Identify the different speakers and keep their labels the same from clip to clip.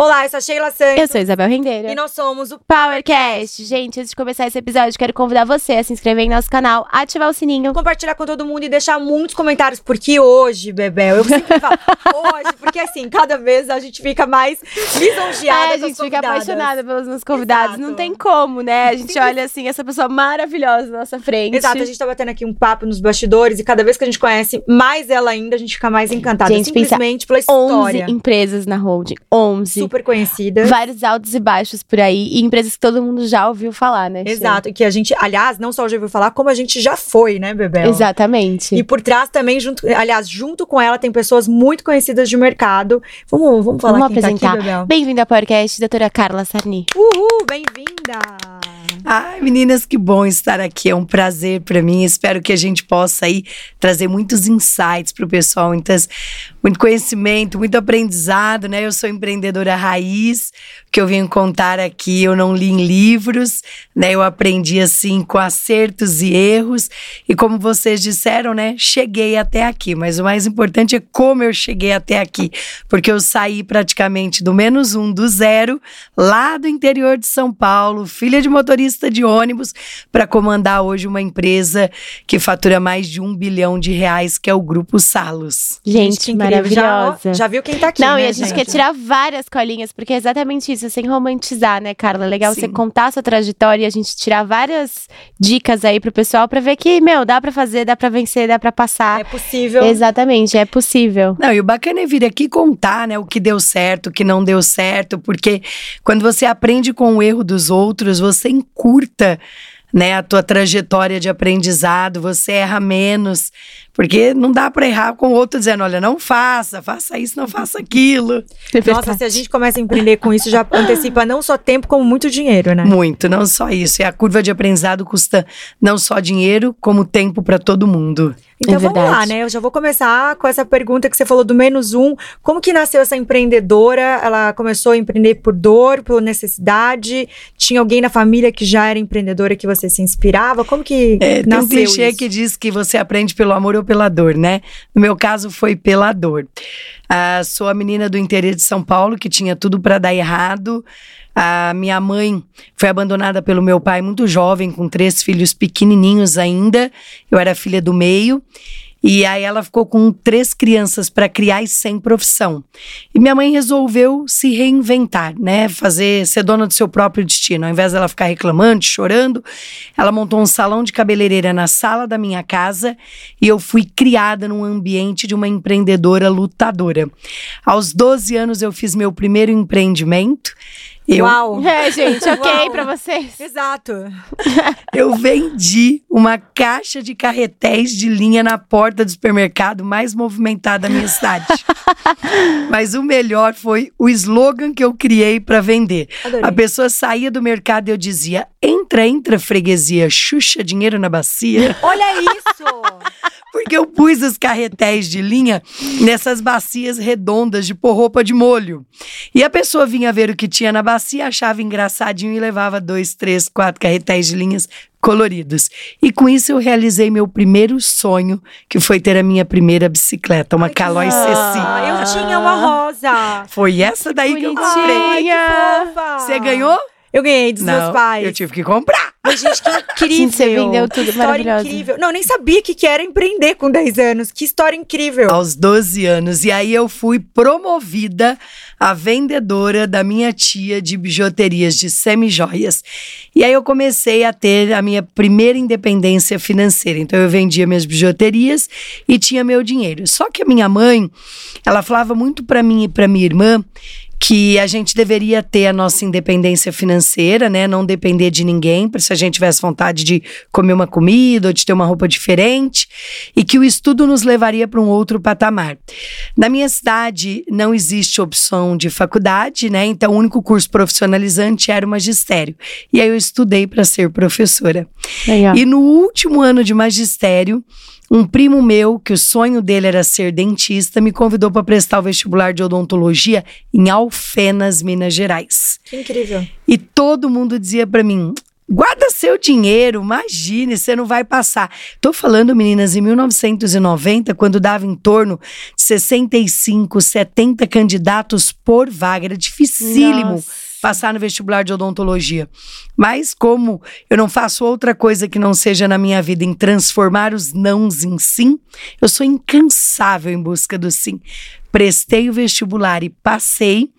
Speaker 1: Olá, eu sou a Sheila Santos.
Speaker 2: Eu sou a Isabel Rendeiro.
Speaker 1: E nós somos o
Speaker 2: PowerCast. Gente, antes de começar esse episódio, quero convidar você a se inscrever em nosso canal, ativar o sininho.
Speaker 1: Compartilhar com todo mundo e deixar muitos comentários, porque hoje, Bebel, eu sempre falo hoje, porque assim, cada vez a gente fica mais lisonjeada
Speaker 2: É, a gente fica apaixonada pelos nossos convidados.
Speaker 1: Exato.
Speaker 2: Não tem como, né? A gente olha assim, essa pessoa maravilhosa na nossa frente.
Speaker 1: Exato, a gente tá batendo aqui um papo nos bastidores e cada vez que a gente conhece mais ela ainda, a gente fica mais encantada.
Speaker 2: Gente,
Speaker 1: simplesmente pela
Speaker 2: 11
Speaker 1: história.
Speaker 2: empresas na holding. 11.
Speaker 1: Super conhecida.
Speaker 2: Vários altos e baixos por aí. E empresas que todo mundo já ouviu falar, né?
Speaker 1: Exato, e que a gente, aliás, não só já ouviu falar, como a gente já foi, né, Bebel?
Speaker 2: Exatamente.
Speaker 1: E por trás também, junto, aliás, junto com ela, tem pessoas muito conhecidas de mercado. Vamos, vamos falar
Speaker 2: Vamos
Speaker 1: quem tá
Speaker 2: apresentar.
Speaker 1: Bebel.
Speaker 2: Bem-vinda ao podcast, doutora Carla Sarni.
Speaker 1: Uhul, bem-vinda!
Speaker 3: Ai, meninas, que bom estar aqui. É um prazer para mim. Espero que a gente possa aí trazer muitos insights para o pessoal, muitas, muito conhecimento, muito aprendizado, né? Eu sou empreendedora raiz, que eu vim contar aqui, eu não li em livros, né? Eu aprendi assim com acertos e erros. E como vocês disseram, né? Cheguei até aqui. Mas o mais importante é como eu cheguei até aqui. Porque eu saí praticamente do menos um, do zero, lá do interior de São Paulo, filha de motorista de ônibus, para comandar hoje uma empresa que fatura mais de um bilhão de reais, que é o Grupo Salos.
Speaker 2: Gente.
Speaker 1: Já,
Speaker 2: maravilhosa.
Speaker 1: ó, já viu quem tá aqui,
Speaker 2: Não,
Speaker 1: né,
Speaker 2: e a gente, quer tirar várias colinhas, porque é exatamente isso, sem romantizar, né, Carla? É legal você
Speaker 3: Sim.
Speaker 2: contar a sua trajetória e a gente tirar várias dicas aí pro pessoal pra ver que, meu, dá pra fazer, dá pra vencer, dá pra passar.
Speaker 1: É possível.
Speaker 2: Exatamente, é possível.
Speaker 3: Não, e o bacana é vir aqui contar, né, o que deu certo, o que não deu certo, porque quando você aprende com o erro dos outros, você encurta, né, a tua trajetória de aprendizado, você erra menos, porque não dá para errar com o outro dizendo, olha, não faça, faça isso, não faça aquilo.
Speaker 1: Nossa, se a gente começa a empreender com isso, já antecipa não só tempo, como muito dinheiro, né?
Speaker 3: Muito, não só isso. E a curva de aprendizado custa não só dinheiro, como tempo para todo mundo.
Speaker 1: Então
Speaker 2: É
Speaker 1: vamos lá,
Speaker 2: verdade.
Speaker 1: né? Eu já vou começar com essa pergunta que você falou do menos um. Como que nasceu essa empreendedora? Ela começou a empreender por dor, por necessidade? Tinha alguém na família que já era empreendedora que você se inspirava? Como que
Speaker 3: É, tem um
Speaker 1: nasceu
Speaker 3: clichê
Speaker 1: isso?
Speaker 3: que diz que você aprende pelo amor ou pela dor, né? No meu caso, foi pela dor. Ah, sou a menina do interior de São Paulo que tinha tudo para dar errado. A minha mãe foi abandonada pelo meu pai muito jovem, com três filhos pequenininhos ainda. Eu era filha do meio. E aí ela ficou com três crianças para criar e sem profissão. E minha mãe resolveu se reinventar, né? Fazer ser dona do seu próprio destino. Ao invés dela ficar reclamando, chorando, ela montou um salão de cabeleireira na sala da minha casa e eu fui criada num ambiente de uma empreendedora lutadora. Aos 12 anos eu fiz meu primeiro empreendimento. Eu,
Speaker 1: Uau!
Speaker 2: É, gente, ok
Speaker 1: Uau.
Speaker 2: pra vocês?
Speaker 1: Exato.
Speaker 3: eu vendi uma caixa de carretéis de linha na porta do supermercado mais movimentado da minha cidade. Mas o melhor foi o slogan que eu criei para vender.
Speaker 1: Adorei.
Speaker 3: A pessoa saía do mercado e eu dizia: entra, entra, freguesia, xuxa dinheiro na bacia.
Speaker 1: Olha isso!
Speaker 3: Porque eu pus os carretéis de linha nessas bacias redondas de pôr roupa de molho. E a pessoa vinha ver o que tinha na bacia, achava engraçadinho e levava dois, três, quatro carretéis de linhas coloridos. E com isso eu realizei meu primeiro sonho, que foi ter a minha primeira bicicleta, uma Calói Ceci.
Speaker 1: Ah, eu tinha uma rosa.
Speaker 3: Foi essa daí que eu comprei.
Speaker 1: Ai, que fofa.
Speaker 3: Você ganhou?
Speaker 1: Eu ganhei dos meus pais.
Speaker 3: eu tive que comprar.
Speaker 1: Mas, gente, que incrível.
Speaker 2: Gente, você vendeu tudo,
Speaker 1: Que história incrível. Não, nem sabia que, que era empreender com 10 anos. Que história incrível.
Speaker 3: aos 12 anos. E aí eu fui promovida a vendedora da minha tia de bijuterias, de semijoias. E aí eu comecei a ter a minha primeira independência financeira. Então eu vendia minhas bijuterias e tinha meu dinheiro. Só que a minha mãe, ela falava muito para mim e para minha irmã que a gente deveria ter a nossa independência financeira, né? Não depender de ninguém, para se a gente tivesse vontade de comer uma comida ou de ter uma roupa diferente, e que o estudo nos levaria para um outro patamar. Na minha cidade não existe opção de faculdade, né? Então o único curso profissionalizante era o magistério. E aí eu estudei para ser professora.
Speaker 2: Legal.
Speaker 3: E no último ano de magistério, um primo meu, que o sonho dele era ser dentista, me convidou para prestar o vestibular de odontologia em Alfenas, Minas Gerais.
Speaker 1: Que incrível.
Speaker 3: E todo mundo dizia para mim: Guarda seu dinheiro, imagine, você não vai passar. Tô falando, meninas, em 1990, quando dava em torno de 65, 70 candidatos por vaga, era dificílimo.
Speaker 2: Nossa.
Speaker 3: Passar no vestibular de odontologia. Mas, como eu não faço outra coisa que não seja na minha vida em transformar os nãos em sim, eu sou incansável em busca do sim. Prestei o vestibular e passei,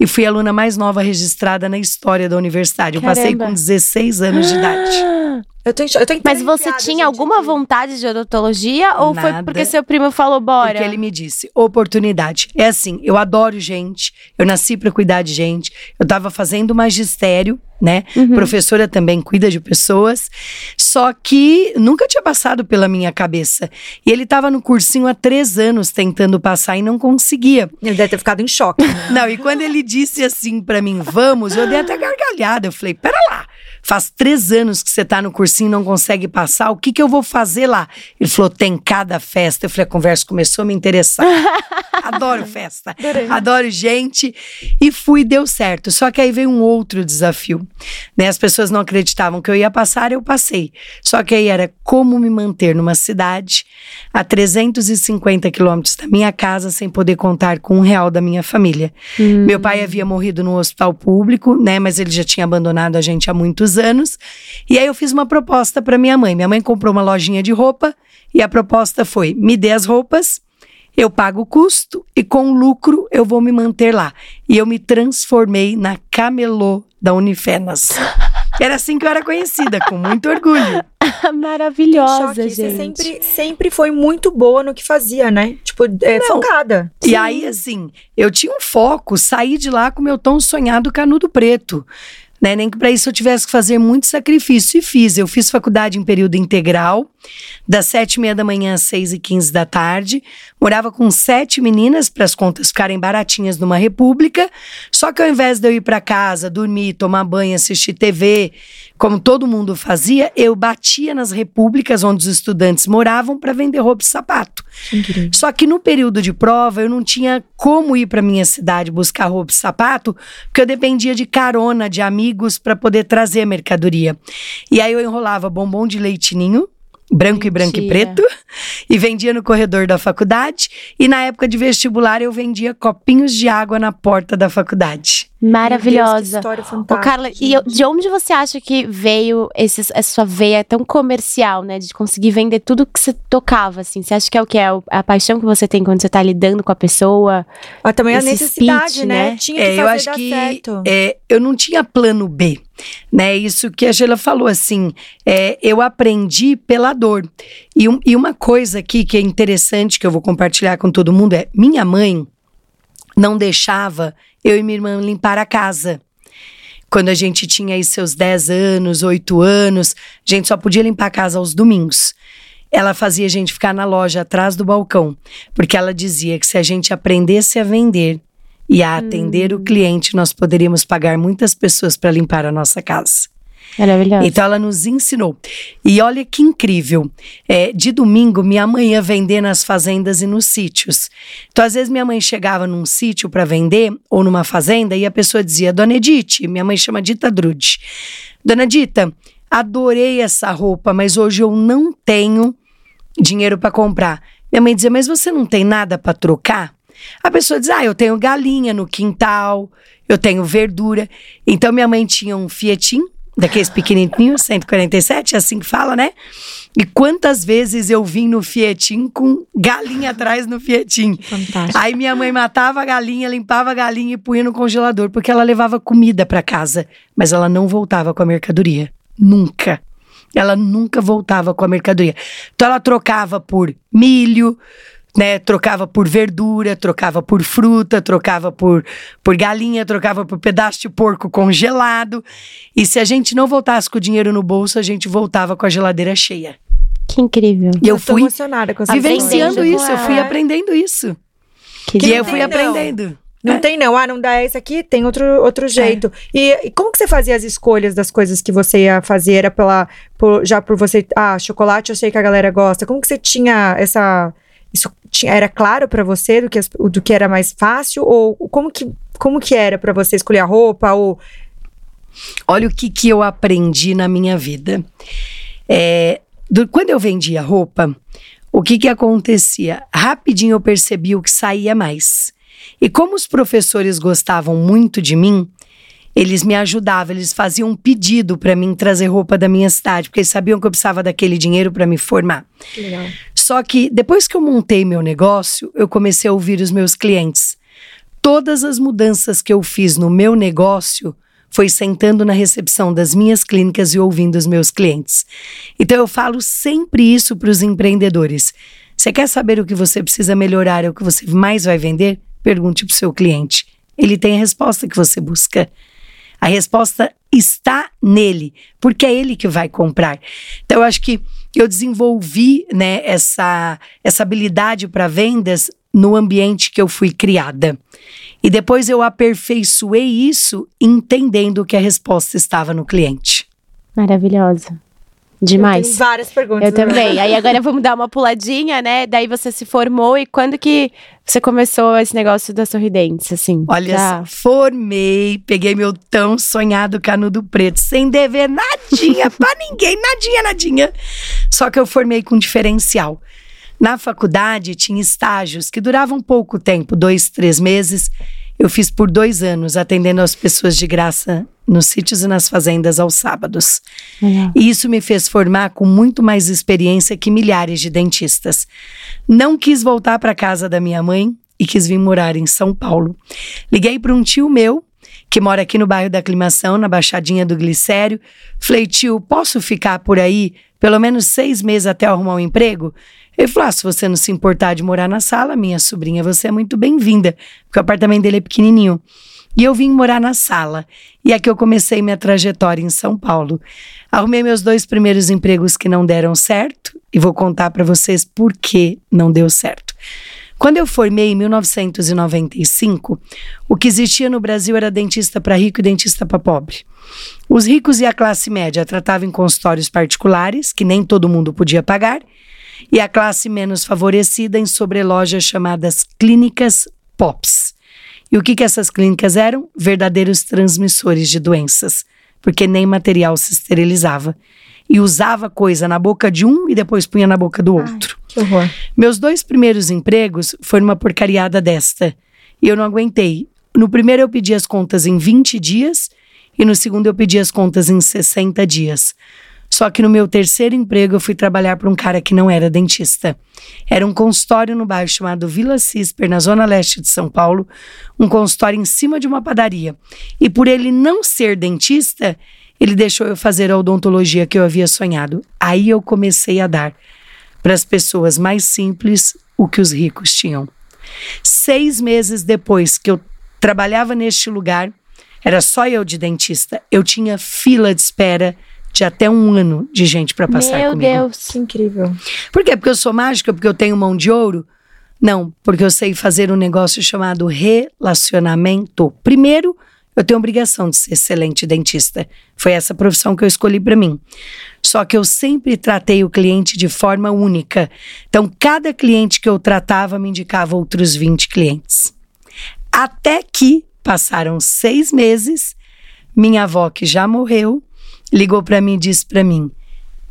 Speaker 3: e fui a aluna mais nova registrada na história da universidade. Eu passei com 16 anos de idade.
Speaker 1: Eu tô, eu tô
Speaker 2: Mas você tinha alguma
Speaker 1: aqui.
Speaker 2: vontade de odontologia ou foi
Speaker 3: Nada.
Speaker 2: porque seu primo falou bora?
Speaker 3: Porque ele me disse, oportunidade. É assim, eu adoro gente, eu nasci para cuidar de gente. Eu estava fazendo magistério, né?
Speaker 2: Uhum.
Speaker 3: Professora também cuida de pessoas. Só que nunca tinha passado pela minha cabeça. E ele estava no cursinho há três anos tentando passar e não conseguia.
Speaker 1: Ele deve ter ficado em choque. né?
Speaker 3: Não, e quando ele disse assim pra mim, vamos, eu dei até gargalhada. Eu falei, pera lá, faz três anos que você tá no cursinho e não consegue passar, o que que eu vou fazer lá? Ele falou, tem cada festa. Eu falei, a conversa começou a me interessar. Adoro festa, adoro gente. E fui, deu certo. Só que aí veio um outro desafio. Né? As pessoas não acreditavam que eu ia passar, eu passei. Só que aí era como me manter numa cidade a 350 quilômetros da minha casa sem poder contar com um real da minha família. Meu pai havia morrido no hospital público, né? Mas ele já tinha abandonado a gente há muitos anos. E aí eu fiz uma proposta para minha mãe. Minha mãe comprou uma lojinha de roupa e a proposta foi: me dê as roupas, eu pago o custo e com lucro eu vou me manter lá. E eu me transformei na camelô da Unifenas. Era assim que eu era conhecida, com muito orgulho.
Speaker 2: Maravilhosa,
Speaker 1: Choque.
Speaker 2: gente.
Speaker 1: Você sempre, sempre foi muito boa no que fazia, né? Tipo, é,
Speaker 3: Não.
Speaker 1: focada.
Speaker 3: E aí, assim, eu tinha um foco, saí de lá com meu tão sonhado canudo preto. Né? Nem que para isso eu tivesse que fazer muito sacrifício. E fiz. Eu fiz faculdade em período integral, das sete e meia da manhã às seis e quinze da tarde. Morava com sete meninas para as contas ficarem baratinhas numa república. Só que ao invés de eu ir para casa, dormir, tomar banho, assistir TV, como todo mundo fazia, eu batia nas repúblicas onde os estudantes moravam para vender roupa e sapato. Só que no período de prova eu não tinha como ir para minha cidade buscar roupa e sapato, porque eu dependia de carona de amigos para poder trazer a mercadoria. E aí eu enrolava bombom de leitinho, branco e branco e
Speaker 2: Mentira.
Speaker 3: preto, e vendia no corredor da faculdade. E na época de vestibular eu vendia copinhos de água na porta da faculdade.
Speaker 1: Meu Deus, que
Speaker 2: Maravilhosa.
Speaker 1: história
Speaker 2: Ô,
Speaker 1: fantástica.
Speaker 2: Carla, e eu- de onde você acha que veio esses- essa sua veia tão comercial, né? De conseguir vender tudo que você tocava, assim? Você acha que é o que? É a paixão que você tem quando você tá lidando com a pessoa?
Speaker 1: Mas também a
Speaker 2: esse
Speaker 1: necessidade,
Speaker 2: speech,
Speaker 1: né?
Speaker 2: né?
Speaker 1: Tinha que
Speaker 3: É,
Speaker 1: fazer
Speaker 3: eu acho
Speaker 1: dar
Speaker 3: que
Speaker 1: certo.
Speaker 3: é, eu não tinha plano B, né? Isso que a Sheila falou, assim, é, eu aprendi pela dor. E, um- e uma coisa aqui que é interessante que eu vou compartilhar com todo mundo é: minha mãe não deixava eu e minha irmã limpar a casa. Quando a gente tinha aí seus 10 anos, 8 anos, a gente só podia limpar a casa aos domingos. Ela fazia a gente ficar na loja atrás do balcão, porque ela dizia que se a gente aprendesse a vender e a atender o cliente, nós poderíamos pagar muitas pessoas para limpar a nossa casa.
Speaker 2: Maravilhosa.
Speaker 3: Então ela nos ensinou. E olha que incrível. É, de domingo, minha mãe ia vender nas fazendas e nos sítios. Então, às vezes, minha mãe chegava num sítio para vender, ou numa fazenda, e a pessoa dizia: Dona Edith, minha mãe chama Dita Drude. Dona Dita, adorei essa roupa, mas hoje eu não tenho dinheiro para comprar. Minha mãe dizia: Mas você não tem nada para trocar? A pessoa diz: Ah, eu tenho galinha no quintal, eu tenho verdura. Então minha mãe tinha um Fiatim, daqueles pequenininhos, 147, é assim que fala, né? E quantas vezes eu vim no Fiatim com galinha atrás no Fiatim.
Speaker 1: Fantástico.
Speaker 3: Aí minha mãe matava a galinha, limpava a galinha e punha no congelador, porque ela levava comida para casa, mas ela não voltava com a mercadoria. Nunca. Ela nunca voltava com a mercadoria. Então ela trocava por milho, né? Trocava por verdura, trocava por fruta, trocava por, por galinha, trocava por pedaço de porco congelado. E se a gente não voltasse com o dinheiro no bolso, a gente voltava com a geladeira cheia.
Speaker 2: Que incrível.
Speaker 3: E eu
Speaker 1: tô
Speaker 3: fui
Speaker 1: emocionada com essa
Speaker 3: vivenciando isso, eu fui aprendendo isso.
Speaker 2: Que
Speaker 3: E eu fui
Speaker 1: não.
Speaker 3: aprendendo.
Speaker 1: Não
Speaker 3: É.
Speaker 1: tem não, ah, não dá esse aqui, tem outro, outro jeito. E, e como que você fazia as escolhas das coisas que você ia fazer? Era pela, por- já por você, ah, chocolate eu sei que a galera gosta. Como que você tinha essa, tinha, era claro pra você do que, do que era mais fácil? Ou como que, como que era pra você escolher a roupa? Ou
Speaker 3: Olha o que, que eu aprendi na minha vida. É, do, quando eu vendia roupa, o que, que acontecia? Rapidinho eu percebi o que saía mais. E como os professores gostavam muito de mim, eles me ajudavam, eles faziam um pedido para mim trazer roupa da minha cidade, porque eles sabiam que eu precisava daquele dinheiro para me formar.
Speaker 1: Legal.
Speaker 3: Só que depois que eu montei meu negócio, eu comecei a ouvir os meus clientes. Todas as mudanças que eu fiz no meu negócio foi sentando na recepção das minhas clínicas e ouvindo os meus clientes. Então eu falo sempre isso para os empreendedores. Você quer saber o que você precisa melhorar, o que você mais vai vender? Pergunte para o seu cliente. Ele tem a resposta que você busca. A resposta está nele, porque é ele que vai comprar. Então eu acho que eu desenvolvi, né, essa essa habilidade para vendas no ambiente que eu fui criada. E depois eu aperfeiçoei isso entendendo que a resposta estava no cliente.
Speaker 2: Maravilhosa. Demais.
Speaker 1: Eu tenho várias perguntas.
Speaker 2: Eu também. Aí agora vamos dar uma puladinha, né? Daí você se formou e quando que você começou esse negócio da sorridentes, assim?
Speaker 3: Olha só, formei, peguei meu tão sonhado canudo preto, sem dever nadinha pra ninguém, nadinha, nadinha. Só que eu formei com diferencial. Na faculdade tinha estágios que duravam pouco tempo, dois, três meses. Eu fiz por dois anos, atendendo as pessoas de graça nos sítios e nas fazendas aos sábados.
Speaker 2: Legal.
Speaker 3: E isso me fez formar com muito mais experiência que milhares de dentistas. Não quis voltar para casa da minha mãe e quis vir morar em São Paulo. Liguei para um tio meu, que mora aqui no bairro da Aclimação, na Baixadinha do Glicério. Falei, tio, posso ficar por aí pelo menos seis meses até arrumar um emprego? Ele falou: ah, se você não se importar de morar na sala, minha sobrinha, você é muito bem-vinda, porque o apartamento dele é pequenininho. E eu vim morar na sala. E aqui eu comecei minha trajetória em São Paulo. Arrumei meus dois primeiros empregos que não deram certo e vou contar para vocês por que não deu certo. Quando eu formei em 1995, o que existia no Brasil era dentista para rico e dentista para pobre. Os ricos e a classe média tratavam em consultórios particulares, que nem todo mundo podia pagar, e a classe menos favorecida em sobrelojas chamadas clínicas POPs. E o que, que essas clínicas eram? Verdadeiros transmissores de doenças, porque nem material se esterilizava. E usava coisa na boca de um e depois punha na boca do outro.
Speaker 1: Que horror.
Speaker 3: Meus dois primeiros empregos foram uma porcariada desta. E eu não aguentei. No primeiro eu pedi as contas em 20 dias e no segundo eu pedi as contas em 60 dias. Só que no meu terceiro emprego eu fui trabalhar para um cara que não era dentista. Era um consultório no bairro chamado Vila Cisper, na zona leste de São Paulo, um consultório em cima de uma padaria. E por ele não ser dentista, ele deixou eu fazer a odontologia que eu havia sonhado. Aí eu comecei a dar para as pessoas mais simples o que os ricos tinham. Seis meses depois que eu trabalhava neste lugar, era só eu de dentista, eu tinha fila de espera de até um ano de gente para passar
Speaker 2: Meu
Speaker 3: comigo.
Speaker 2: Deus.
Speaker 1: Que incrível.
Speaker 3: Por quê? Porque eu sou mágica? Porque eu tenho mão de ouro? Não, porque eu sei fazer um negócio chamado relacionamento. Primeiro, eu tenho obrigação de ser excelente dentista. Foi essa profissão que eu escolhi para mim. Só que eu sempre tratei o cliente de forma única. Então, cada cliente que eu tratava me indicava outros 20 clientes. Até que passaram seis meses, minha avó, que já morreu, ligou para mim e disse para mim: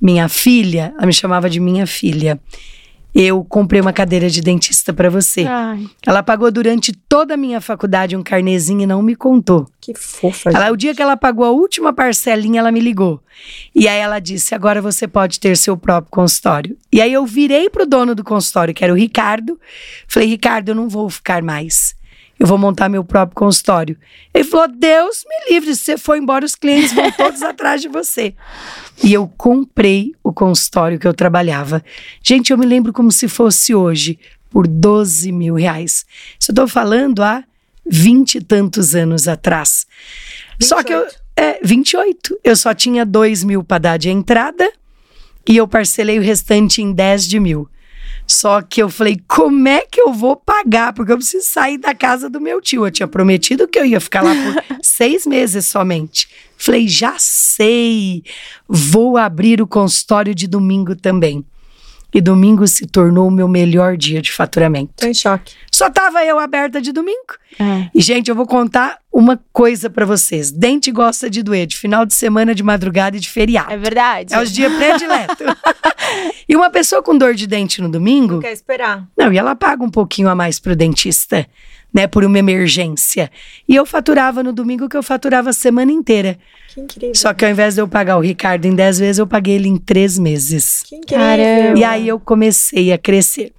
Speaker 3: Minha filha, ela me chamava de minha filha. Eu comprei uma cadeira de dentista para você.
Speaker 2: Ai.
Speaker 3: Ela pagou durante toda a minha faculdade um carnezinho e não me contou.
Speaker 1: Que fofa.
Speaker 3: Ela, o dia que ela pagou a última parcelinha, ela me ligou. E aí ela disse: agora você pode ter seu próprio consultório. E aí eu virei pro dono do consultório, que era o Ricardo. Falei: Ricardo, eu não vou ficar mais. Eu vou montar meu próprio consultório. Ele falou: Deus me livre, se você for embora, os clientes vão todos atrás de você. E eu comprei o consultório que eu trabalhava. Gente, eu me lembro como se fosse hoje, por 12 mil reais. Isso eu tô falando há vinte e tantos anos atrás. Só que eu.
Speaker 1: 28.
Speaker 3: É, 28. Eu só tinha 2 mil para dar de entrada e eu parcelei o restante em 10 de mil. Só que eu falei, como é que eu vou pagar? Porque eu preciso sair da casa do meu tio. Eu tinha prometido que eu ia ficar lá por seis meses somente. Falei, já sei, vou abrir o consultório de domingo também. E domingo se tornou o meu melhor dia de faturamento.
Speaker 1: Tô em choque.
Speaker 3: Só tava eu aberta de domingo.
Speaker 2: É.
Speaker 3: E, gente, eu vou contar uma coisa pra vocês. Dente gosta de doer de final de semana, de madrugada e de feriado.
Speaker 2: É verdade.
Speaker 3: É os dias prediletos. e uma pessoa com dor de dente no domingo,
Speaker 1: Não quer esperar.
Speaker 3: não, e ela paga um pouquinho a mais pro dentista, né, por uma emergência. E eu faturava no domingo que eu faturava a semana inteira.
Speaker 1: Que incrível.
Speaker 3: Só que ao invés de eu pagar o Ricardo em 10 vezes, eu paguei ele em 3 meses.
Speaker 1: Que incrível.
Speaker 2: Caramba.
Speaker 3: E aí eu comecei a crescer.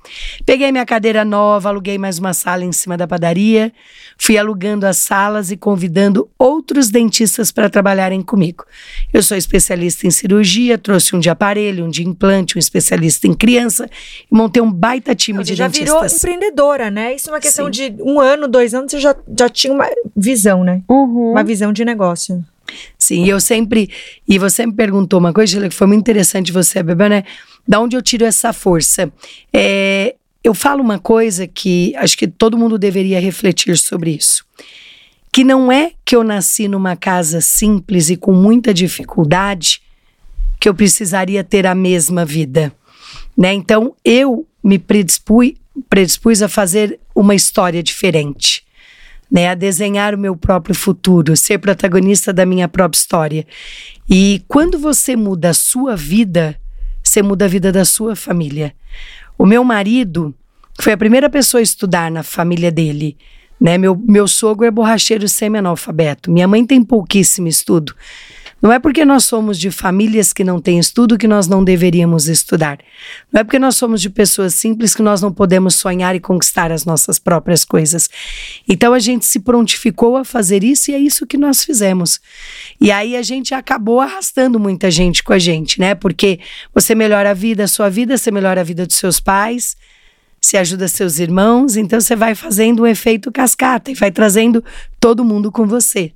Speaker 3: Peguei minha cadeira nova, aluguei mais uma sala em cima da padaria, fui alugando as salas e convidando outros dentistas para trabalharem comigo. Eu sou especialista em cirurgia, trouxe um de aparelho, um de implante, um especialista em criança e montei um baita time
Speaker 1: Não,
Speaker 3: de
Speaker 1: Você já virou
Speaker 3: dentistas.
Speaker 1: empreendedora, né? Isso é uma questão
Speaker 3: Sim.
Speaker 1: de um ano, dois anos, você já, já tinha uma visão, né?
Speaker 2: Uhum.
Speaker 1: Uma visão de negócio.
Speaker 3: Sim, e eu sempre. E você me perguntou uma coisa, que foi muito interessante você, Bebê, né? Da onde eu tiro essa força? É, eu falo uma coisa que acho que todo mundo deveria refletir sobre isso. Que não é que eu nasci numa casa simples e com muita dificuldade que eu precisaria ter a mesma vida. Né? Então eu me predispus, predispus a fazer uma história diferente né, a desenhar o meu próprio futuro, ser protagonista da minha própria história. E quando você muda a sua vida, você muda a vida da sua família. O meu marido foi a primeira pessoa a estudar na família dele. Né? Meu, meu sogro é borracheiro semi-analfabeto. Minha mãe tem pouquíssimo estudo. Não é porque nós somos de famílias que não têm estudo que nós não deveríamos estudar. Não é porque nós somos de pessoas simples que nós não podemos sonhar e conquistar as nossas próprias coisas. Então a gente se prontificou a fazer isso e é isso que nós fizemos. E aí a gente acabou arrastando muita gente com a gente, né? Porque você melhora a vida, a sua vida, você melhora a vida dos seus pais, você ajuda seus irmãos, então você vai fazendo um efeito cascata e vai trazendo todo mundo com você.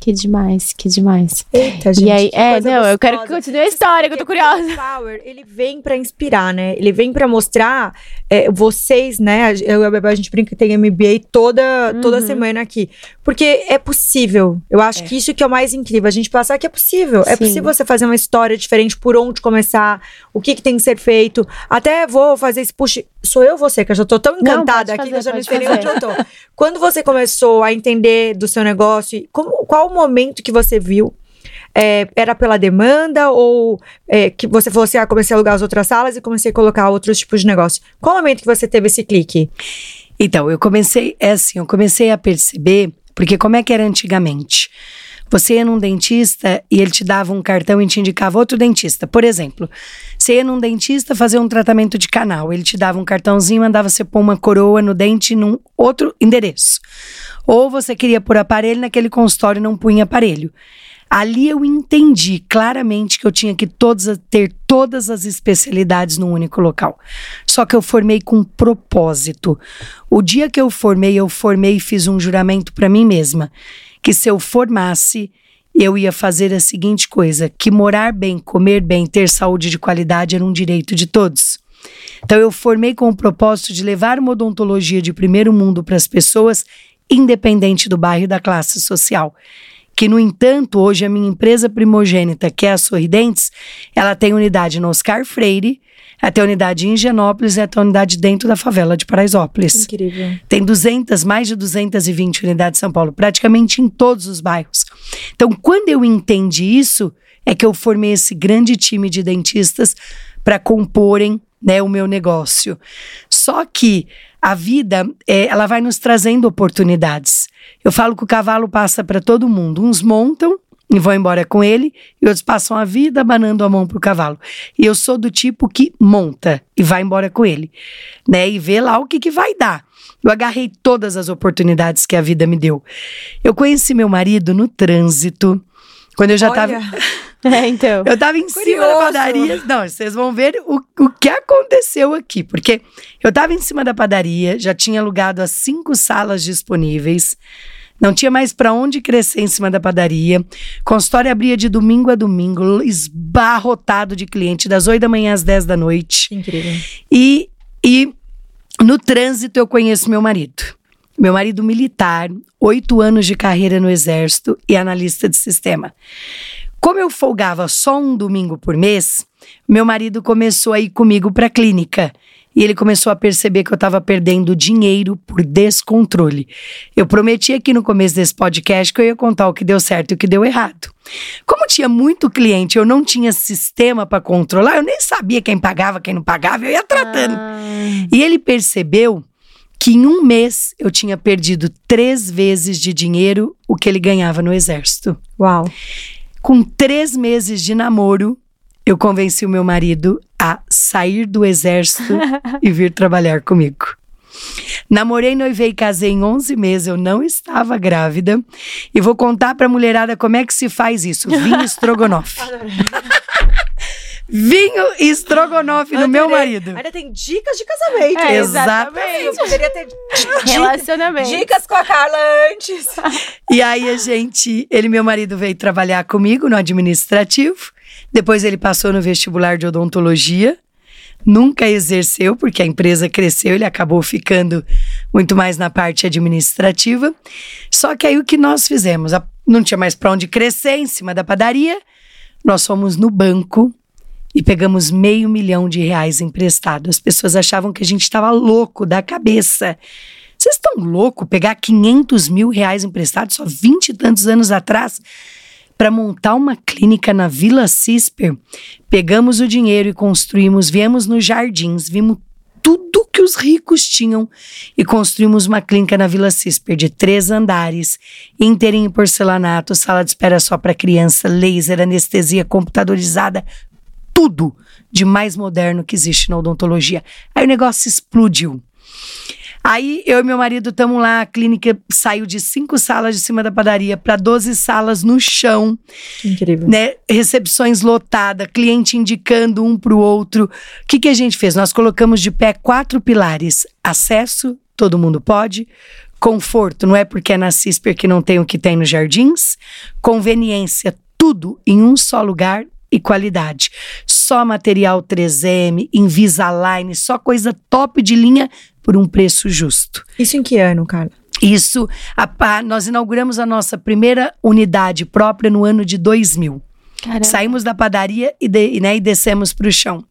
Speaker 2: Que demais, que demais.
Speaker 1: Eita,
Speaker 2: e aí, é, não, eu quero que
Speaker 1: gostosa.
Speaker 2: continue a história, que eu tô curiosa.
Speaker 1: o Power, ele vem pra inspirar, né? Ele vem pra mostrar é, vocês, né? Eu e a Bebel, a gente brinca que tem MBA toda, toda
Speaker 2: Uhum.
Speaker 1: semana aqui. Porque é possível. Eu acho que isso que é o mais incrível. A gente passar que é possível. É
Speaker 2: Sim.
Speaker 1: possível você fazer uma história diferente, por onde começar, o que, que tem que ser feito. Até vou fazer esse push. Sou eu você, que eu já tô tão encantada
Speaker 2: pode
Speaker 1: aqui que eu
Speaker 2: fazer,
Speaker 1: já não sei nem onde
Speaker 2: fazer.
Speaker 1: eu tô. Quando você começou a entender do seu negócio, como, qual o momento que você viu? É, era pela demanda ou é, que você falou assim, ah, comecei a alugar as outras salas e comecei a colocar outros tipos de negócio? Qual o momento que você teve esse clique?
Speaker 3: Então, eu comecei, é assim, eu comecei a perceber, porque como é que era antigamente? Você ia num dentista e ele te dava um cartão e te indicava outro dentista. Por exemplo, você ia num dentista fazer um tratamento de canal, ele te dava um cartãozinho, mandava você pôr uma coroa no dente num outro endereço. Ou você queria pôr aparelho naquele consultório e não punha aparelho. Ali eu entendi claramente que eu tinha que todas, ter todas as especialidades num único local. Só que eu formei com propósito. O dia que eu formei, eu formei e fiz um juramento para mim mesma que se eu formasse, eu ia fazer a seguinte coisa: que morar bem, comer bem, ter saúde de qualidade era um direito de todos. Então eu formei com o propósito de levar uma odontologia de primeiro mundo para as pessoas, independente do bairro e da classe social. Que, no entanto, hoje a minha empresa primogênita, que é a Sorridentes, ela tem unidade no Oscar Freire, ela tem unidade em Higienópolis e ela tem unidade dentro da favela de Paraisópolis.
Speaker 1: Incrível.
Speaker 3: Tem 200, mais de 220 unidades em São Paulo, praticamente em todos os bairros. Então, quando eu entendi isso, é que eu formei esse grande time de dentistas para comporem né, o meu negócio. Só que a vida, é, ela vai nos trazendo oportunidades. Eu falo que o cavalo passa para todo mundo. Uns montam e vão embora com ele, e outros passam a vida abanando a mão pro cavalo. E eu sou do tipo que monta e vai embora com ele, né? E vê lá o que, que vai dar. Eu agarrei todas as oportunidades que a vida me deu. Eu conheci meu marido no trânsito, quando eu já
Speaker 1: Olha,
Speaker 3: tava.
Speaker 2: É, então.
Speaker 3: Eu tava em cima da
Speaker 1: Curioso.
Speaker 3: padaria. Não, vocês vão ver o, o que aconteceu aqui. Porque eu tava em cima da padaria, já tinha alugado as cinco salas disponíveis. Não tinha mais pra onde crescer em cima da padaria. Consultório abria de domingo a domingo, esbarrotado de cliente, das 8 da manhã às 10 da noite.
Speaker 1: Incrível.
Speaker 3: E, e no trânsito eu conheço meu marido. Meu marido militar, oito anos de carreira no exército e analista de sistema. Como eu folgava só um domingo por mês, meu marido começou a ir comigo para a clínica. E ele começou a perceber que eu estava perdendo dinheiro por descontrole. Eu prometi aqui no começo desse podcast que eu ia contar o que deu certo e o que deu errado. Como tinha muito cliente, eu não tinha sistema para controlar, eu nem sabia quem pagava, quem não pagava, eu ia tratando.
Speaker 2: Ah.
Speaker 3: E ele percebeu que em um mês eu tinha perdido três vezes de dinheiro o que ele ganhava no exército.
Speaker 1: Uau.
Speaker 3: Com três meses de namoro, eu convenci o meu marido a sair do exército e vir trabalhar comigo. Namorei, noivei e casei em 11 meses, eu não estava grávida. E vou contar pra mulherada como é que se faz isso. Vinho estrogonofe. Vinho e estrogonofe no meu marido.
Speaker 1: Ainda tem dicas de casamento.
Speaker 2: É,
Speaker 3: Exatamente.
Speaker 1: Eu poderia ter
Speaker 2: Relacionamento.
Speaker 1: dicas com a Carla antes.
Speaker 3: E aí a gente, ele e meu marido veio trabalhar comigo no administrativo. Depois ele passou no vestibular de odontologia. Nunca exerceu, porque a empresa cresceu, ele acabou ficando muito mais na parte administrativa. Só que aí o que nós fizemos? Não tinha mais para onde crescer em cima da padaria. Nós fomos no banco e pegamos meio milhão de reais emprestado. As pessoas achavam que a gente estava louco da cabeça. Vocês estão louco pegar 500 mil reais emprestados só 20 e tantos anos atrás para montar uma clínica na Vila Cisper? Pegamos o dinheiro e construímos, viemos nos jardins, vimos tudo que os ricos tinham e construímos uma clínica na Vila Cisper de três andares, inteirinho em porcelanato, sala de espera só para criança, laser, anestesia computadorizada, tudo de mais moderno que existe na odontologia. Aí o negócio explodiu. Aí eu e meu marido estamos lá, a clínica saiu de cinco salas de cima da padaria para 12 salas no chão,
Speaker 1: Incrível.
Speaker 3: né? Recepções lotadas, cliente indicando um para o outro. O que, que a gente fez? Nós colocamos de pé quatro pilares: acesso, todo mundo pode. Conforto, não é porque é na CISPER que não tem o que tem nos jardins. Conveniência, tudo em um só lugar e qualidade. Só material 3M, Invisalign, só coisa top de linha por um preço justo.
Speaker 1: Isso em que ano, Carla?
Speaker 3: Isso, a- a- nós inauguramos a nossa primeira unidade própria no ano de 2000.
Speaker 2: Caramba.
Speaker 3: Saímos da padaria e, de- né, e descemos para o chão.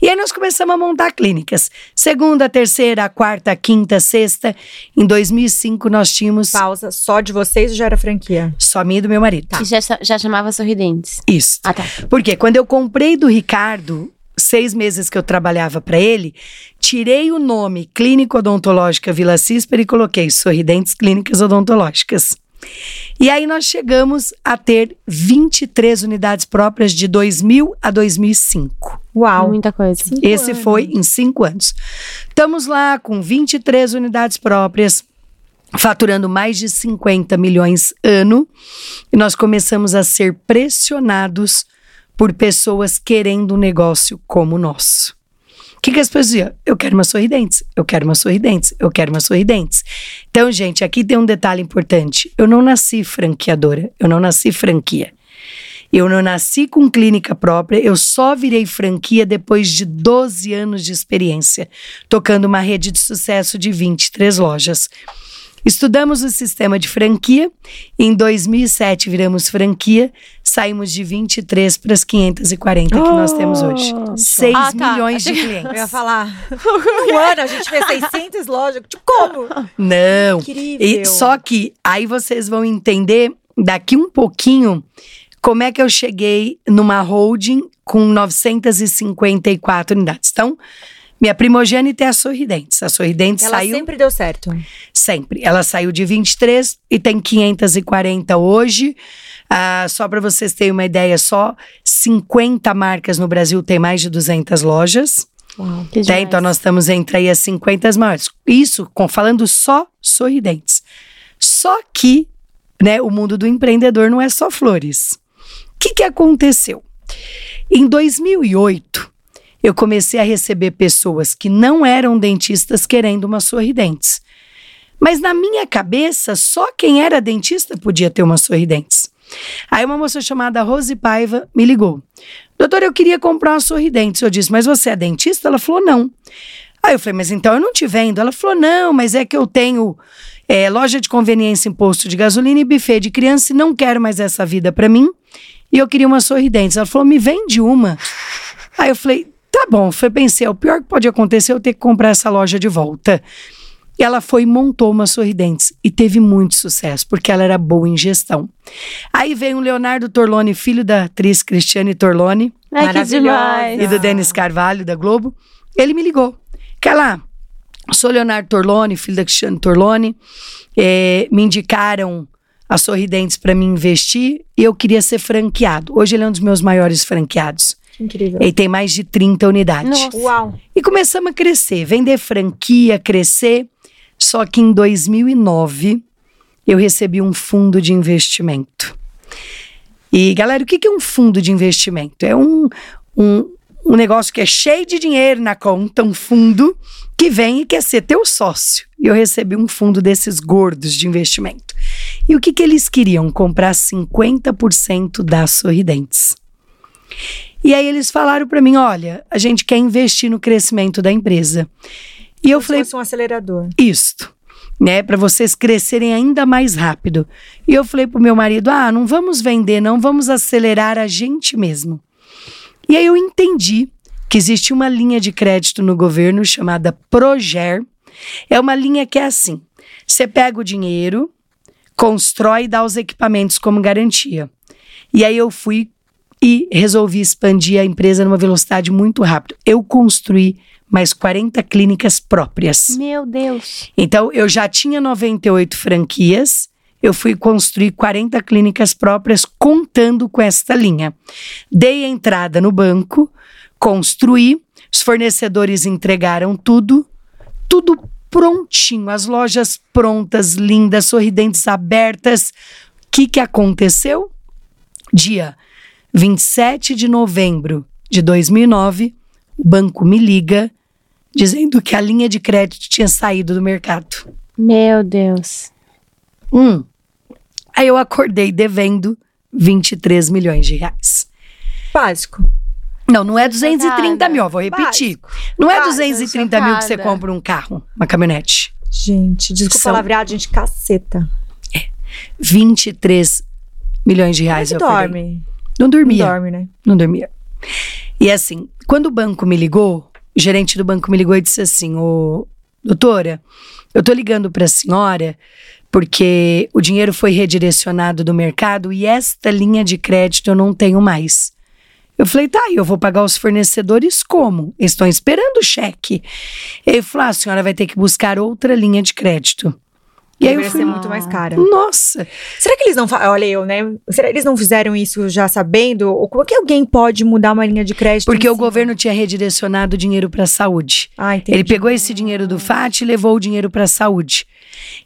Speaker 3: E aí nós começamos a montar clínicas. Segunda, terceira, quarta, quinta, sexta. Em 2005 nós tínhamos
Speaker 1: Pausa. Só de vocês ou já era franquia?
Speaker 3: só minha e do meu marido.
Speaker 2: Que já, já chamava Sorridentes.
Speaker 3: Isso.
Speaker 2: Ah, tá.
Speaker 3: Porque quando eu comprei do Ricardo, seis meses que eu trabalhava para ele, tirei o nome Clínica Odontológica Vila Cisper e coloquei Sorridentes Clínicas Odontológicas. E aí nós chegamos a ter 23 unidades próprias de 2000 a 2005.
Speaker 1: Uau.
Speaker 2: Muita coisa.
Speaker 1: Cinco
Speaker 3: Esse
Speaker 1: anos.
Speaker 3: foi em cinco anos. Estamos lá com 23 unidades próprias, faturando mais de 50 milhões ano, e nós começamos a ser pressionados por pessoas querendo um negócio como o nosso. O que, que as pessoas diziam? Eu quero uma sorridentes, eu quero uma sorridentes, eu quero uma sorridentes. Então, gente, aqui tem um detalhe importante. Eu não nasci franqueadora, eu não nasci franquia. Eu não nasci com clínica própria, eu só virei franquia depois de 12 anos de experiência, tocando uma rede de sucesso de 23 lojas. Estudamos o sistema de franquia, em 2007 viramos franquia, saímos de 23 para as 540 que nós temos hoje.
Speaker 1: Oh,
Speaker 3: 6
Speaker 2: Ah, tá.
Speaker 3: milhões de
Speaker 2: que-
Speaker 1: Eu ia
Speaker 3: clientes.
Speaker 1: falar. Um ano a gente fez 600 lojas. Tipo, como?
Speaker 3: Não.
Speaker 1: Incrível.
Speaker 3: E, só que aí vocês vão entender daqui um pouquinho como é que eu cheguei numa holding com 954 unidades. Então, minha primogênita é a Sorridentes. A Sorridentes
Speaker 1: Ela
Speaker 3: saiu
Speaker 1: sempre deu certo.
Speaker 3: sempre. Ela saiu de 23 e tem 540 hoje. Ah, só para vocês terem uma ideia, só 50 marcas no Brasil tem mais de 200 lojas.
Speaker 1: Uau.
Speaker 3: Tá? Então nós estamos entre aí as 50 maiores. Isso com, falando só sorridentes. Só que né, o mundo do empreendedor não é só flores. O que, que aconteceu? Em 2008, eu comecei a receber pessoas que não eram dentistas querendo uma sorridentes. Mas na minha cabeça, só quem era dentista podia ter uma sorridentes. Aí uma moça chamada Rose Paiva me ligou. Doutora, eu queria comprar uma sorridentes. Eu disse, mas você é dentista? Ela falou, não. Aí eu falei, mas então eu não te vendo. Ela falou, não, mas é que eu tenho é, loja de conveniência em posto de gasolina e buffet de criança e não quero mais essa vida pra mim. E eu queria uma sorridentes. Ela falou, me vende uma. Aí eu falei, tá bom. Foi pensei, o pior que pode acontecer é eu ter que comprar essa loja de volta. E ela foi e montou uma Sorridentes e teve muito sucesso, porque ela era boa em gestão. Aí veio o Leonardo Torlone, filho da atriz Cristiane Torlone.
Speaker 2: Ai, demais.
Speaker 3: E do Denis Carvalho, da Globo. Ele me ligou. Cala, sou Leonardo Torlone, filho da Cristiane Torlone. É, me indicaram a Sorridentes para me investir e eu queria ser franqueado. Hoje ele é um dos meus maiores franqueados.
Speaker 1: Incrível.
Speaker 3: Ele tem mais de 30 unidades.
Speaker 2: Nossa.
Speaker 1: Uau.
Speaker 3: E começamos a crescer, vender franquia, crescer. Só que em 2009 eu recebi um fundo de investimento. E galera, o que é um fundo de investimento? É um, um, um negócio que é cheio de dinheiro na conta, um fundo que vem e quer ser teu sócio. E eu recebi um fundo desses gordos de investimento. E o que, que eles queriam? Comprar 50% das Sorridentes. E aí eles falaram para mim: olha, a gente quer investir no crescimento da empresa. E eu
Speaker 1: Como se
Speaker 3: falei:
Speaker 1: fosse um acelerador.
Speaker 3: isto, né, para vocês crescerem ainda mais rápido. E eu falei pro meu marido: "Ah, não vamos vender, não, vamos acelerar a gente mesmo". E aí eu entendi que existe uma linha de crédito no governo chamada Proger. É uma linha que é assim: você pega o dinheiro, constrói e dá os equipamentos como garantia. E aí eu fui e resolvi expandir a empresa numa velocidade muito rápida. Eu construí mais 40 clínicas próprias.
Speaker 2: Meu Deus.
Speaker 3: Então, eu já tinha 98 franquias, eu fui construir 40 clínicas próprias contando com esta linha. Dei a entrada no banco, construí, os fornecedores entregaram tudo, tudo prontinho, as lojas prontas, lindas, sorridentes abertas. O que, que aconteceu? Dia 27 de novembro de 2009, o banco me liga dizendo que a linha de crédito tinha saído do mercado.
Speaker 2: Meu Deus.
Speaker 3: Hum. Aí eu acordei devendo 23 milhões de reais.
Speaker 1: Básico.
Speaker 3: Não, não é 230
Speaker 2: Chocada.
Speaker 3: mil, vou repetir. Não é
Speaker 1: Chocada,
Speaker 3: 230 mil que você compra um carro, uma caminhonete.
Speaker 1: Gente, desculpa
Speaker 3: São-
Speaker 1: palavreado, gente, caceta.
Speaker 3: 23 milhões de
Speaker 1: é
Speaker 3: reais acordei.
Speaker 1: dorme?
Speaker 3: Não
Speaker 1: Não
Speaker 3: dormia.
Speaker 1: dorme, né?
Speaker 3: Não dormia. E assim, quando o banco me ligou, gerente do banco me ligou e disse assim: Ô, doutora, eu tô ligando pra senhora porque o dinheiro foi redirecionado do mercado e esta linha de crédito eu não tenho mais. Eu falei, tá, eu vou pagar os fornecedores como? Eles estão esperando o cheque. Ele falou: ah, a senhora vai ter que buscar outra linha de crédito. E aí eu fui,
Speaker 1: ser muito mais cara.
Speaker 3: nossa,
Speaker 1: Será que eles não Olha eu, né? Será que eles não fizeram isso já sabendo? Ou como é que alguém pode mudar uma linha de crédito?
Speaker 3: porque o
Speaker 1: cima?
Speaker 3: governo tinha redirecionado dinheiro para saúde.
Speaker 1: Ah, entendi.
Speaker 3: Ele pegou esse dinheiro do FAT e levou o dinheiro para a saúde.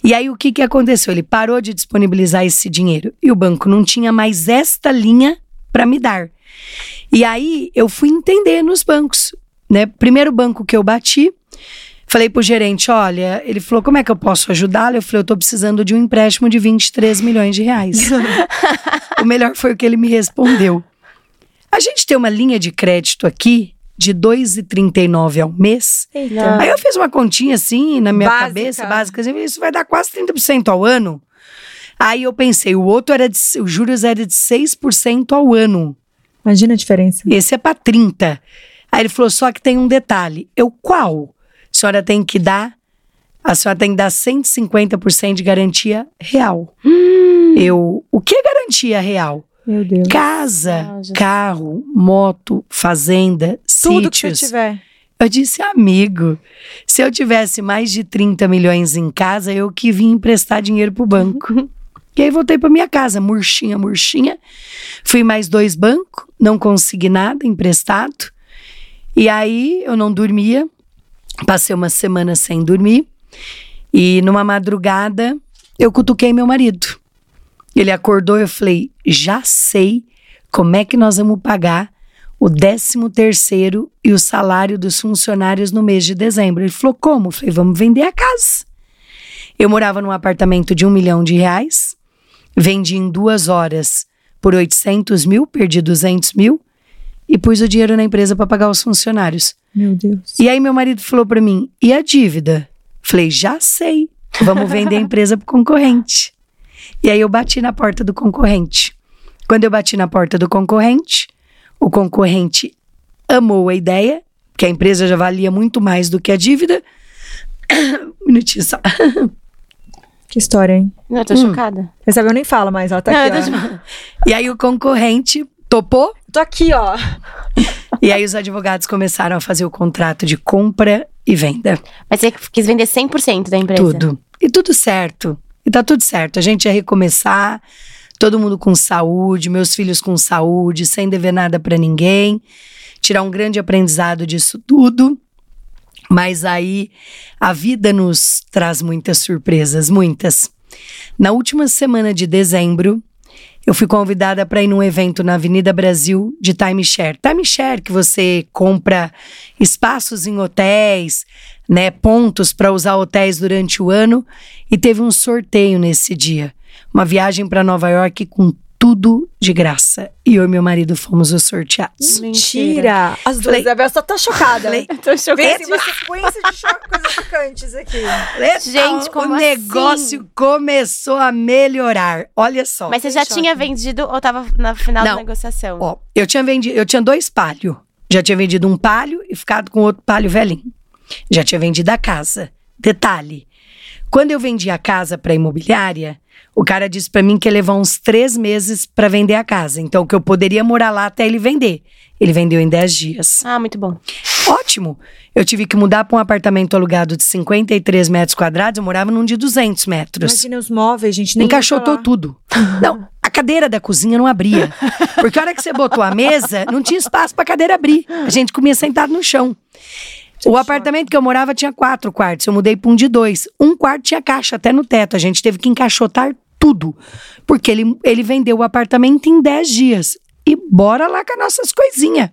Speaker 3: E aí o que, que aconteceu? Ele parou de disponibilizar esse dinheiro e o banco não tinha mais esta linha para me dar. E aí eu fui entender nos bancos, né? Primeiro banco que eu bati, falei pro gerente, olha, ele falou, como é que eu posso ajudá-lo? Eu falei, eu tô precisando de um empréstimo de 23 milhões de reais. o melhor foi o que ele me respondeu. A gente tem uma linha de crédito aqui de 2,39 ao mês.
Speaker 1: Eita.
Speaker 3: Aí eu fiz uma continha assim, na minha
Speaker 1: Básica.
Speaker 3: cabeça, básica, assim, isso vai dar quase 30% ao ano. Aí eu pensei, o outro era de, os juros era de 6% ao ano.
Speaker 1: Imagina a diferença.
Speaker 3: Esse é para 30. Aí ele falou, só que tem um detalhe. Eu, qual? A senhora tem que dar, a senhora tem que dar 150% de garantia real. Eu, o que é garantia real?
Speaker 1: Meu Deus.
Speaker 3: Casa,
Speaker 2: Nossa.
Speaker 3: carro, moto, fazenda,
Speaker 1: Tudo que você
Speaker 3: sítios.
Speaker 1: tiver.
Speaker 3: Eu disse, amigo, se eu tivesse mais de 30 milhões em casa, eu que vim emprestar dinheiro pro banco. e aí voltei pra minha casa, murchinha, murchinha. Fui mais dois bancos, não consegui nada emprestado. E aí eu não dormia, passei uma semana sem dormir. E numa madrugada eu cutuquei meu marido. Ele acordou e eu falei: já sei como é que nós vamos pagar o 13 terceiro e o salário dos funcionários no mês de dezembro. Ele falou, como? Eu falei, vamos vender a casa. Eu morava num apartamento de um milhão de reais, vendi em duas horas por 800 mil, perdi 200 mil e pus o dinheiro na empresa para pagar os funcionários.
Speaker 1: Meu Deus.
Speaker 3: E aí meu marido falou para mim, e a dívida? Falei, já sei, vamos vender a empresa pro concorrente. E aí eu bati na porta do concorrente. Quando eu bati na porta do concorrente, o concorrente amou a ideia, que a empresa já valia muito mais do que a dívida. um minutinho só.
Speaker 1: Que história, hein?
Speaker 2: Não, eu tô
Speaker 3: Hum.
Speaker 2: chocada.
Speaker 1: Essa eu nem fala mais, ela tá
Speaker 2: Não,
Speaker 1: aqui, ó.
Speaker 3: E aí o concorrente topou,
Speaker 1: Tô aqui, ó.
Speaker 3: e aí os advogados começaram a fazer o contrato de compra e venda.
Speaker 2: Mas você quis vender 100% da empresa.
Speaker 3: Tudo. E tudo certo. E tá tudo certo. A gente ia recomeçar, todo mundo com saúde, meus filhos com saúde, sem dever nada pra ninguém. Tirar um grande aprendizado disso tudo. Mas aí a vida nos traz muitas surpresas, muitas. Na última semana de dezembro, eu fui convidada para ir num evento na Avenida Brasil de timeshare. Timeshare que você compra espaços em hotéis, né, pontos para usar hotéis durante o ano e teve um sorteio nesse dia. Uma viagem para Nova York com tudo de graça. E eu e meu marido fomos os sorteados.
Speaker 1: Mentira. As duas. Isabel só tá chocada.
Speaker 3: Falei,
Speaker 2: Eu tô chocada.
Speaker 1: Vem assim, uma sequência de choque, coisas chocantes aqui.
Speaker 2: Gente, como
Speaker 3: o
Speaker 2: assim?
Speaker 3: negócio começou a melhorar. Olha só.
Speaker 2: Mas você já
Speaker 1: choque.
Speaker 2: tinha vendido ou tava na final da
Speaker 3: Não.
Speaker 2: negociação?
Speaker 3: Ó, eu tinha vendido, eu tinha dois palio. Já tinha vendido um palio e ficado com outro palio velhinho. Já tinha vendido a casa. Detalhe: quando eu vendi a casa para imobiliária, o cara disse para mim que ia levar uns três meses para vender a casa. Então, que eu poderia morar lá até ele vender. Ele vendeu em 10 dias.
Speaker 2: Ah, muito bom.
Speaker 3: Ótimo! Eu tive que mudar para um apartamento alugado de 53 metros quadrados. Eu morava num de 200 metros.
Speaker 1: Imagina os móveis, gente. Nem
Speaker 3: Encaixotou tudo. Não, a cadeira da cozinha não abria. Porque a hora que você botou a mesa, não tinha espaço pra cadeira abrir. A gente comia sentado no chão. O apartamento que eu morava tinha quatro quartos. Eu mudei pra um de dois. Um quarto tinha caixa até no teto. A gente teve que encaixotar tudo. Porque ele, ele vendeu o apartamento em 10 dias. E bora lá com as nossas coisinhas.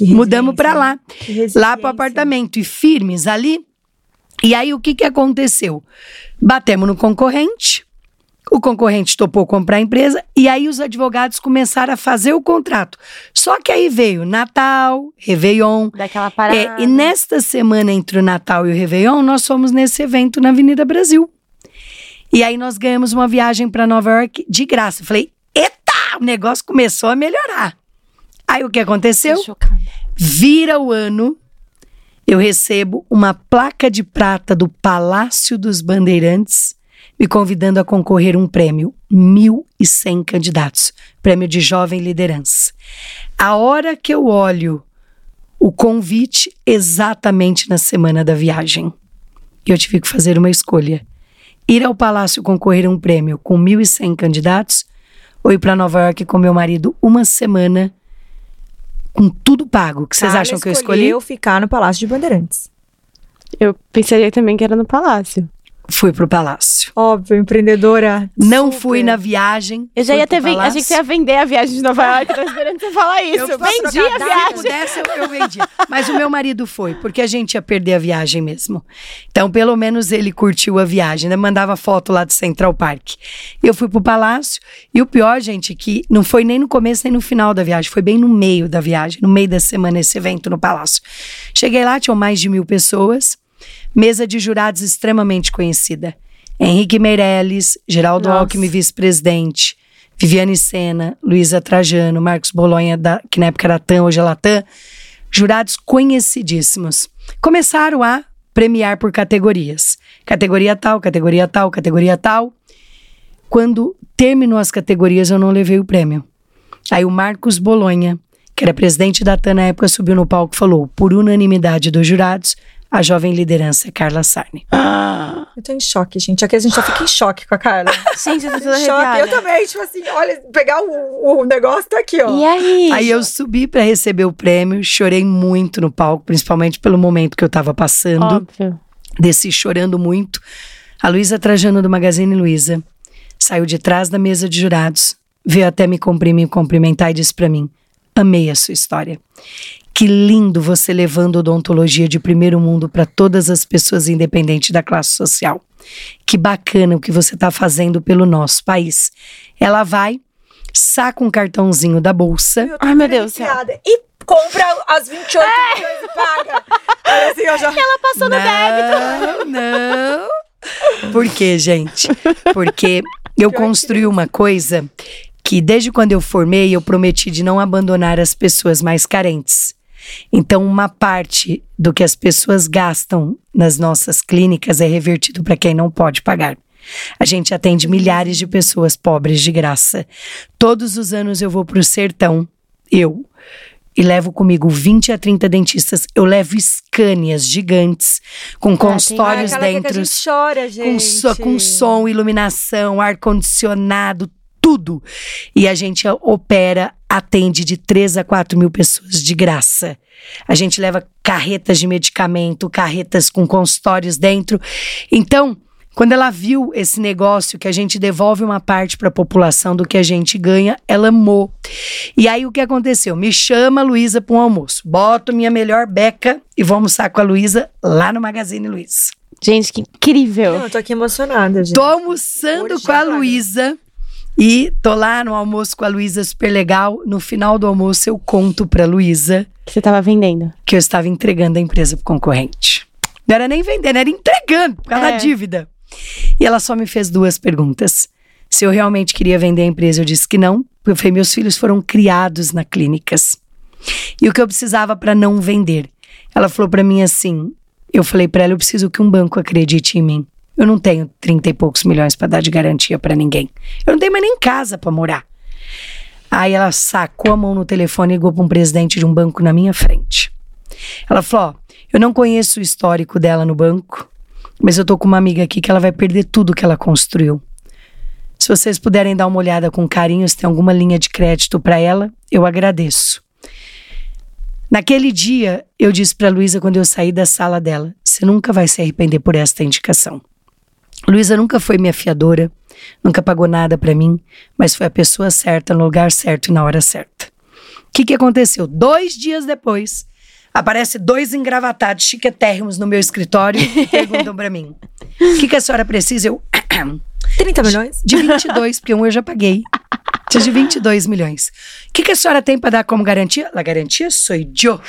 Speaker 3: Mudamos pra
Speaker 1: resiliência.
Speaker 3: lá lá
Speaker 1: resiliência.
Speaker 3: pro apartamento e firmes ali. E aí o que que aconteceu? Batemos no concorrente. O concorrente topou comprar a empresa e aí os advogados começaram a fazer o contrato. Só que aí veio Natal, Réveillon.
Speaker 2: Daquela parada.
Speaker 3: É, e nesta semana entre o Natal e o Réveillon, nós fomos nesse evento na Avenida Brasil. E aí nós ganhamos uma viagem para Nova York de graça. Eu Falei, eita, o negócio começou a melhorar. Aí o que aconteceu? Vira o ano, eu recebo uma placa de prata do Palácio dos Bandeirantes, me convidando a concorrer um prêmio. 1.100 candidatos. Prêmio de Jovem Liderança. A hora que eu olho o convite, exatamente na semana da viagem, eu tive que fazer uma escolha. Ir ao Palácio concorrer a um prêmio com 1.100 candidatos ou ir para Nova York com meu marido uma semana com tudo pago. O que vocês acham que eu escolhi?
Speaker 1: escolheu ficar no Palácio de Bandeirantes.
Speaker 2: Eu pensaria também que era no palácio.
Speaker 3: Fui pro palácio.
Speaker 1: Óbvio, empreendedora.
Speaker 3: Não
Speaker 1: super.
Speaker 3: fui na viagem.
Speaker 2: Eu já ia ter vendido.
Speaker 3: Palácio.
Speaker 2: você ia vender a viagem de Nova York. Tô esperando você falar isso.
Speaker 3: Eu
Speaker 2: vendi a
Speaker 3: trocadilho, Se
Speaker 2: viagem.
Speaker 3: pudesse, eu, eu vendia. Mas o meu marido foi, porque a gente ia perder a viagem mesmo. Então, pelo menos ele curtiu a viagem, né? Mandava foto lá do Central Park. Eu fui pro palácio. E o pior, gente, é que não foi nem no começo nem no final da viagem. Foi bem no meio da viagem, no meio da semana, esse evento no palácio. Cheguei lá, tinham mais de mil pessoas. Mesa de jurados extremamente conhecida. Henrique Meirelles, Geraldo
Speaker 2: Nossa.
Speaker 3: Alckmin, vice-presidente. Viviane Sena, Luísa Trajano, Marcos Bolonha, da- que na época era TAM, hoje é Latam, jurados conhecidíssimos. Começaram a premiar por categorias. Categoria tal, categoria tal, categoria tal. Quando terminou as categorias, eu não levei o prêmio. Aí o Marcos Bolonha, que era presidente da TAM na época, subiu no palco e falou: por unanimidade dos jurados, a jovem liderança é Carla Sarni.
Speaker 1: Eu tô em choque, gente. Aqui a gente já fica em choque com a Carla.
Speaker 2: Gente, eu tô
Speaker 1: Em choque. Eu também, tipo assim, olha, pegar o, o negócio tá aqui, ó.
Speaker 2: E aí?
Speaker 3: Aí eu subi para receber o prêmio, chorei muito no palco, principalmente pelo momento que eu tava passando.
Speaker 2: Óbvio.
Speaker 3: desci chorando muito. A Luísa Trajano do Magazine Luiza saiu de trás da mesa de jurados, veio até me comprimir, me cumprimentar e disse para mim: "Amei a sua história. Que lindo você levando odontologia de primeiro mundo para todas as pessoas independente da classe social. Que bacana o que você está fazendo pelo nosso país." Ela vai, saca um cartãozinho da bolsa.
Speaker 2: Ai, meu Deus.
Speaker 1: E compra as 28 milhões e paga. Assim, eu já...
Speaker 2: Ela passou no débito.
Speaker 3: Não, não. Por quê, gente? Porque eu construí uma coisa que desde quando eu formei eu prometi de não abandonar as pessoas mais carentes. Então, uma parte do que as pessoas gastam nas nossas clínicas é revertido para quem não pode pagar. A gente atende milhares de pessoas pobres de graça. Todos os anos eu vou para o sertão, eu, e levo comigo 20 a 30 dentistas. Eu levo escânias gigantes, com consultórios
Speaker 1: Ah, aquela que a
Speaker 3: dentro,
Speaker 1: gente chora, gente.
Speaker 3: com, so- com som, iluminação, ar-condicionado, tudo. E a gente opera, atende de 3 a 4 mil pessoas de graça. A gente leva carretas de medicamento, carretas com consultórios dentro. Então, quando ela viu esse negócio que a gente devolve uma parte para a população do que a gente ganha, ela amou. E aí o que aconteceu? Me chama a Luísa para um almoço. Boto minha melhor beca e vou almoçar com a Luísa lá no Magazine Luiza.
Speaker 2: Gente, que incrível.
Speaker 1: Não, eu tô aqui emocionada, gente.
Speaker 3: Tô almoçando
Speaker 1: Hoje
Speaker 3: com a
Speaker 1: agora.
Speaker 3: Luísa e tô lá no almoço com a Luísa super legal. No final do almoço eu conto pra Luísa
Speaker 2: Que você tava vendendo.
Speaker 3: que eu estava entregando a empresa pro concorrente. Não era nem vendendo, era entregando por causa
Speaker 2: É.
Speaker 3: da dívida. E ela só me fez duas perguntas. Se eu realmente queria vender a empresa, eu disse que não. Porque eu falei, meus filhos foram criados na clínicas. E o que eu precisava para não vender? Ela falou para mim assim: eu falei para ela, eu preciso que um banco acredite em mim. Eu não tenho 30 e poucos milhões para dar de garantia para ninguém. Eu não tenho mais nem casa para morar. Aí ela sacou a mão no telefone e ligou para um presidente de um banco na minha frente. Ela falou: Ó, eu não conheço o histórico dela no banco, mas eu tô com uma amiga aqui que ela vai perder tudo que ela construiu. Se vocês puderem dar uma olhada com carinho, se tem alguma linha de crédito para ela, eu agradeço. Naquele dia, eu disse para Luísa quando eu saí da sala dela: você nunca vai se arrepender por esta indicação. Luísa nunca foi minha fiadora, nunca pagou nada para mim, mas foi a pessoa certa, no lugar certo e na hora certa. O que, que aconteceu? Dois dias depois, aparece dois engravatados chiquetérrimos no meu escritório e perguntam para mim: o que, que a senhora precisa? Eu,
Speaker 1: 30 milhões?
Speaker 3: de 22, porque um eu já paguei. De 22 milhões. O que, que a senhora tem para dar como garantia? A garantia sou eu.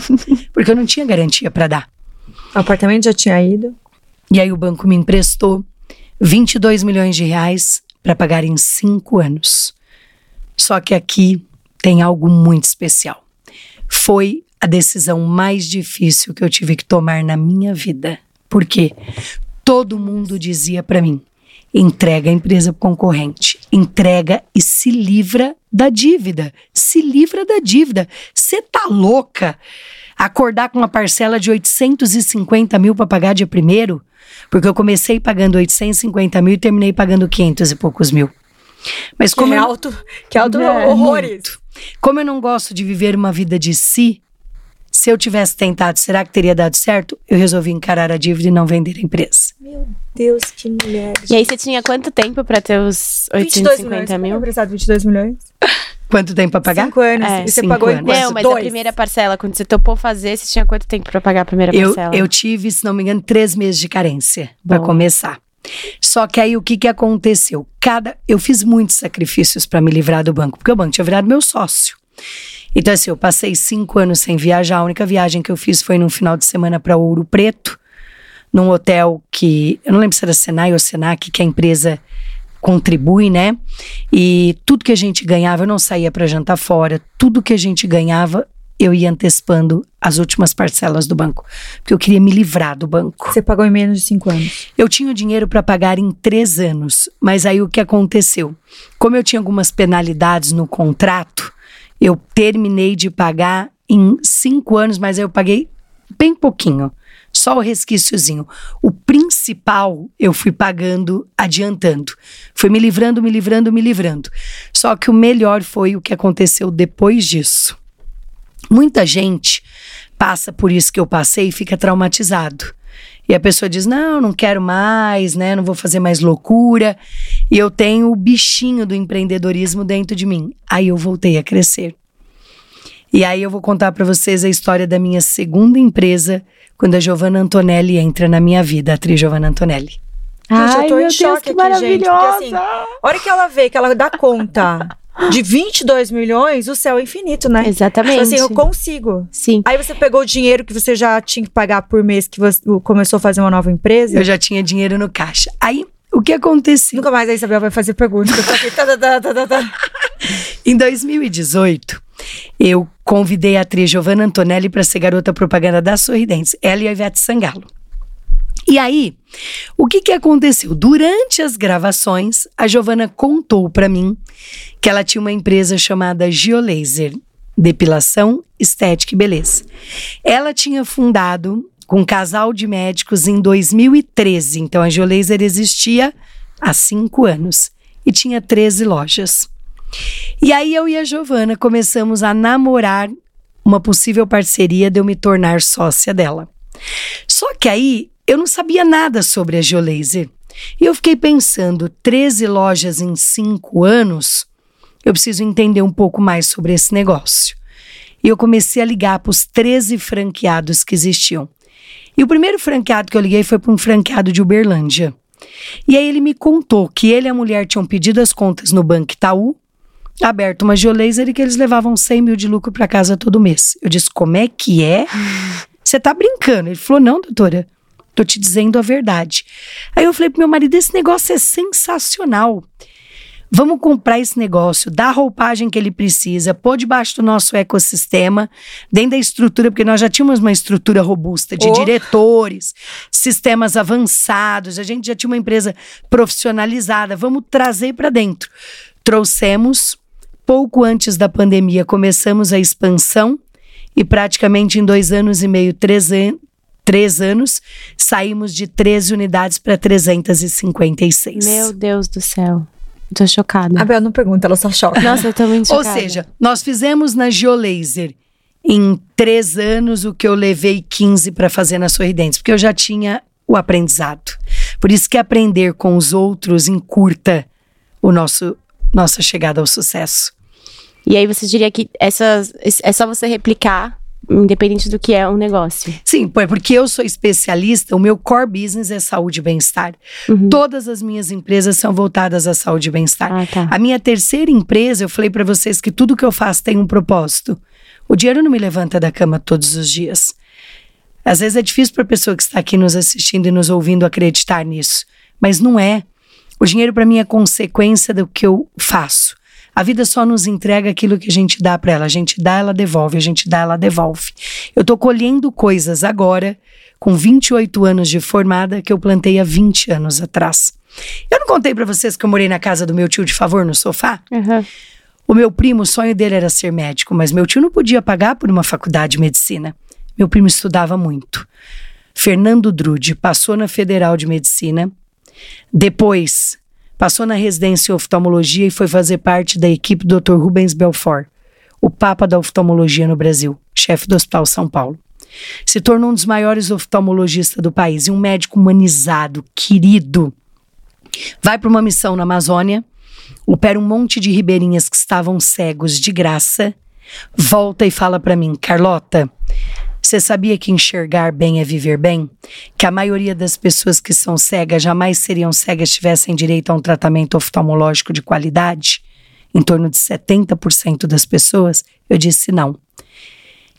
Speaker 3: Porque eu não tinha garantia para dar.
Speaker 1: O apartamento já tinha ido.
Speaker 3: E aí o banco me emprestou 22 milhões de reais para pagar em cinco anos. Só que aqui tem algo muito especial. Foi a decisão mais difícil que eu tive que tomar na minha vida. Porque todo mundo dizia para mim: entrega a empresa pro concorrente, entrega e se livra da dívida. Se livra da dívida. Você tá louca? Acordar com uma parcela de 850 mil para pagar dia primeiro? Porque eu comecei pagando 850 mil e terminei pagando 500 e poucos mil. Mas
Speaker 1: Que
Speaker 3: como
Speaker 1: é
Speaker 3: eu-
Speaker 1: alto, que é alto
Speaker 2: É,
Speaker 1: horrores.
Speaker 3: muito. Como eu não gosto de viver uma vida de si, se eu tivesse tentado, será que teria dado certo? Eu resolvi encarar a dívida e não vender a empresa.
Speaker 1: Meu Deus, que mulher.
Speaker 2: E aí você tinha quanto tempo pra ter os
Speaker 1: 22 milhões.
Speaker 2: 850 mil?
Speaker 1: pagou emprestado 22 milhões?
Speaker 3: Quanto tempo para pagar?
Speaker 1: Cinco anos.
Speaker 2: É,
Speaker 1: e você pagou em
Speaker 3: anos.
Speaker 1: quanto?
Speaker 2: Não, mas
Speaker 1: Dois.
Speaker 2: a primeira parcela, quando você topou fazer, você tinha quanto tempo pra pagar a primeira
Speaker 3: Eu,
Speaker 2: parcela?
Speaker 3: eu tive, se não me engano, três meses de carência para começar. Só que aí o que, que aconteceu? Cada, eu fiz muitos sacrifícios para me livrar do banco, porque o banco tinha virado meu sócio. Então, assim, eu passei cinco anos sem viajar. A única viagem que eu fiz foi num final de semana para Ouro Preto, num hotel que. Eu não lembro se era Senai ou Senac, que a empresa contribui, né? E tudo que a gente ganhava, eu não saía para jantar fora, tudo que a gente ganhava, eu ia antecipando as últimas parcelas do banco, porque eu queria me livrar do banco.
Speaker 1: Você pagou em menos de cinco anos.
Speaker 3: Eu tinha o dinheiro para pagar em três anos, mas aí o que aconteceu? Como eu tinha algumas penalidades no contrato, eu terminei de pagar em cinco anos, mas aí eu paguei bem pouquinho, só o resquíciozinho. O principal eu fui pagando adiantando. Fui me livrando, me livrando, me livrando. Só que o melhor foi o que aconteceu depois disso. Muita gente passa por isso que eu passei e fica traumatizado. E a pessoa diz: Não, não quero mais, né? Não vou fazer mais loucura. E eu tenho o bichinho do empreendedorismo dentro de mim. Aí eu voltei a crescer. E aí eu vou contar para vocês a história da minha segunda empresa, quando a Giovanna Antonelli entra na minha vida, a atriz Giovanna Antonelli.
Speaker 1: Gente,
Speaker 2: Ai,
Speaker 1: eu tô
Speaker 2: meu
Speaker 1: em
Speaker 2: Deus,
Speaker 1: choque
Speaker 2: que
Speaker 1: aqui, gente. Porque assim,
Speaker 2: maravilhosa!
Speaker 1: a hora que ela vê que ela dá conta de 22 milhões, o céu é infinito, né?
Speaker 2: Exatamente.
Speaker 1: Tipo assim, eu consigo.
Speaker 2: Sim.
Speaker 1: Aí você pegou o dinheiro que você já tinha que pagar por mês que você começou a fazer uma nova empresa.
Speaker 3: Eu já tinha dinheiro no caixa. Aí o que aconteceu?
Speaker 1: Nunca mais a Isabel vai fazer perguntas. Eu tô aqui, tá, tá, tá, tá, tá, tá.
Speaker 3: Em 2018, eu convidei a atriz Giovanna Antonelli para ser garota propaganda da Sorridentes, ela e a Ivete Sangalo. E aí, o que, que aconteceu? Durante as gravações, a Giovana contou para mim que ela tinha uma empresa chamada Geolaser, depilação, estética e beleza. Ela tinha fundado com um casal de médicos em 2013, então a Geolaser existia há cinco anos e tinha 13 lojas. E aí eu e a Giovana começamos a namorar uma possível parceria de eu me tornar sócia dela. Só que aí eu não sabia nada sobre a Geolaser. E eu fiquei pensando, 13 lojas em 5 anos, eu preciso entender um pouco mais sobre esse negócio. E eu comecei a ligar para os 13 franqueados que existiam. E o primeiro franqueado que eu liguei foi para um franqueado de Uberlândia. E aí ele me contou que ele e a mulher tinham pedido as contas no Banco Itaú, aberto uma geolaser e que eles levavam 100 mil de lucro para casa todo mês. Eu disse, como é que é? Você tá brincando? Ele falou, não, doutora. Tô te dizendo a verdade. Aí eu falei pro meu marido: esse negócio é sensacional. Vamos comprar esse negócio, dar a roupagem que ele precisa, pôr debaixo do nosso ecossistema, dentro da estrutura, porque nós já tínhamos uma estrutura robusta de oh. diretores, sistemas avançados, a gente já tinha uma empresa profissionalizada. Vamos trazer para dentro. Trouxemos, pouco antes da pandemia, começamos a expansão e praticamente em dois anos e meio, três, an três anos, saímos de 13 unidades para 356.
Speaker 2: Meu Deus do céu. Tô chocada.
Speaker 1: A Bel não pergunta, ela só choca.
Speaker 2: Nossa, eu tô muito chocada.
Speaker 3: Ou seja, nós fizemos na Geolaser em três anos o que eu levei 15 para fazer na Sorridentes, porque eu já tinha o aprendizado. Por isso que aprender com os outros encurta o nosso nossa chegada ao sucesso.
Speaker 2: E aí você diria que essas, é só você replicar independente do que é um negócio.
Speaker 3: Sim, é porque eu sou especialista, o meu core business é saúde e bem-estar. Uhum. Todas as minhas empresas são voltadas à saúde e bem-estar. Ah, tá. A minha terceira empresa, eu falei para vocês que tudo que eu faço tem um propósito. O dinheiro não me levanta da cama todos os dias. Às vezes é difícil para a pessoa que está aqui nos assistindo e nos ouvindo acreditar nisso, mas não é. O dinheiro para mim é consequência do que eu faço. A vida só nos entrega aquilo que a gente dá para ela. A gente dá, ela devolve. A gente dá, ela devolve. Eu tô colhendo coisas agora, com 28 anos de formada, que eu plantei há 20 anos atrás. Eu não contei para vocês que eu morei na casa do meu tio de favor no sofá?
Speaker 2: Uhum.
Speaker 3: O meu primo, o sonho dele era ser médico, mas meu tio não podia pagar por uma faculdade de medicina. Meu primo estudava muito. Fernando Drude passou na Federal de Medicina. Depois Passou na residência em oftalmologia e foi fazer parte da equipe do Dr. Rubens Belfort, o papa da oftalmologia no Brasil, chefe do Hospital São Paulo. Se tornou um dos maiores oftalmologistas do país e um médico humanizado, querido. Vai para uma missão na Amazônia, opera um monte de ribeirinhas que estavam cegos de graça, volta e fala para mim, Carlota, você sabia que enxergar bem é viver bem? Que a maioria das pessoas que são cegas jamais seriam cegas se tivessem direito a um tratamento oftalmológico de qualidade? Em torno de 70% das pessoas? Eu disse não.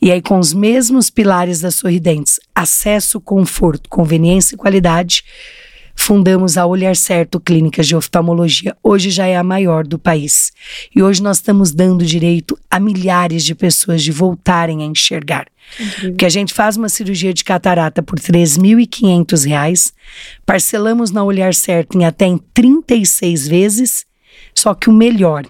Speaker 3: E aí, com os mesmos pilares das sorridentes, acesso, conforto, conveniência e qualidade, fundamos a Olhar Certo Clínicas de Oftalmologia. Hoje já é a maior do país. E hoje nós estamos dando direito a milhares de pessoas de voltarem a enxergar. Incrível. Porque a gente faz uma cirurgia de catarata por R$ 3.500, parcelamos na Olhar Certo em até em 36 vezes, só que o melhor,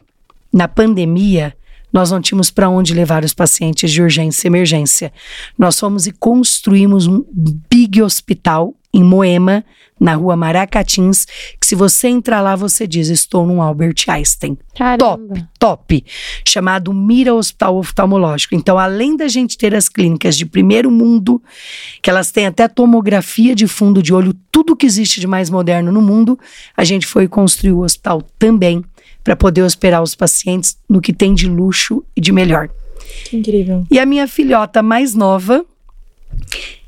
Speaker 3: na pandemia, nós não tínhamos para onde levar os pacientes de urgência e emergência. Nós fomos e construímos um big hospital em Moema, na rua Maracatins, que se você entrar lá, você diz: Estou num Albert Einstein.
Speaker 2: Caramba.
Speaker 3: Top, top. Chamado Mira Hospital Oftalmológico. Então, além da gente ter as clínicas de primeiro mundo, que elas têm até tomografia de fundo de olho, tudo que existe de mais moderno no mundo, a gente foi construir o hospital também para poder hospedar os pacientes no que tem de luxo e de melhor.
Speaker 1: Que incrível.
Speaker 3: E a minha filhota mais nova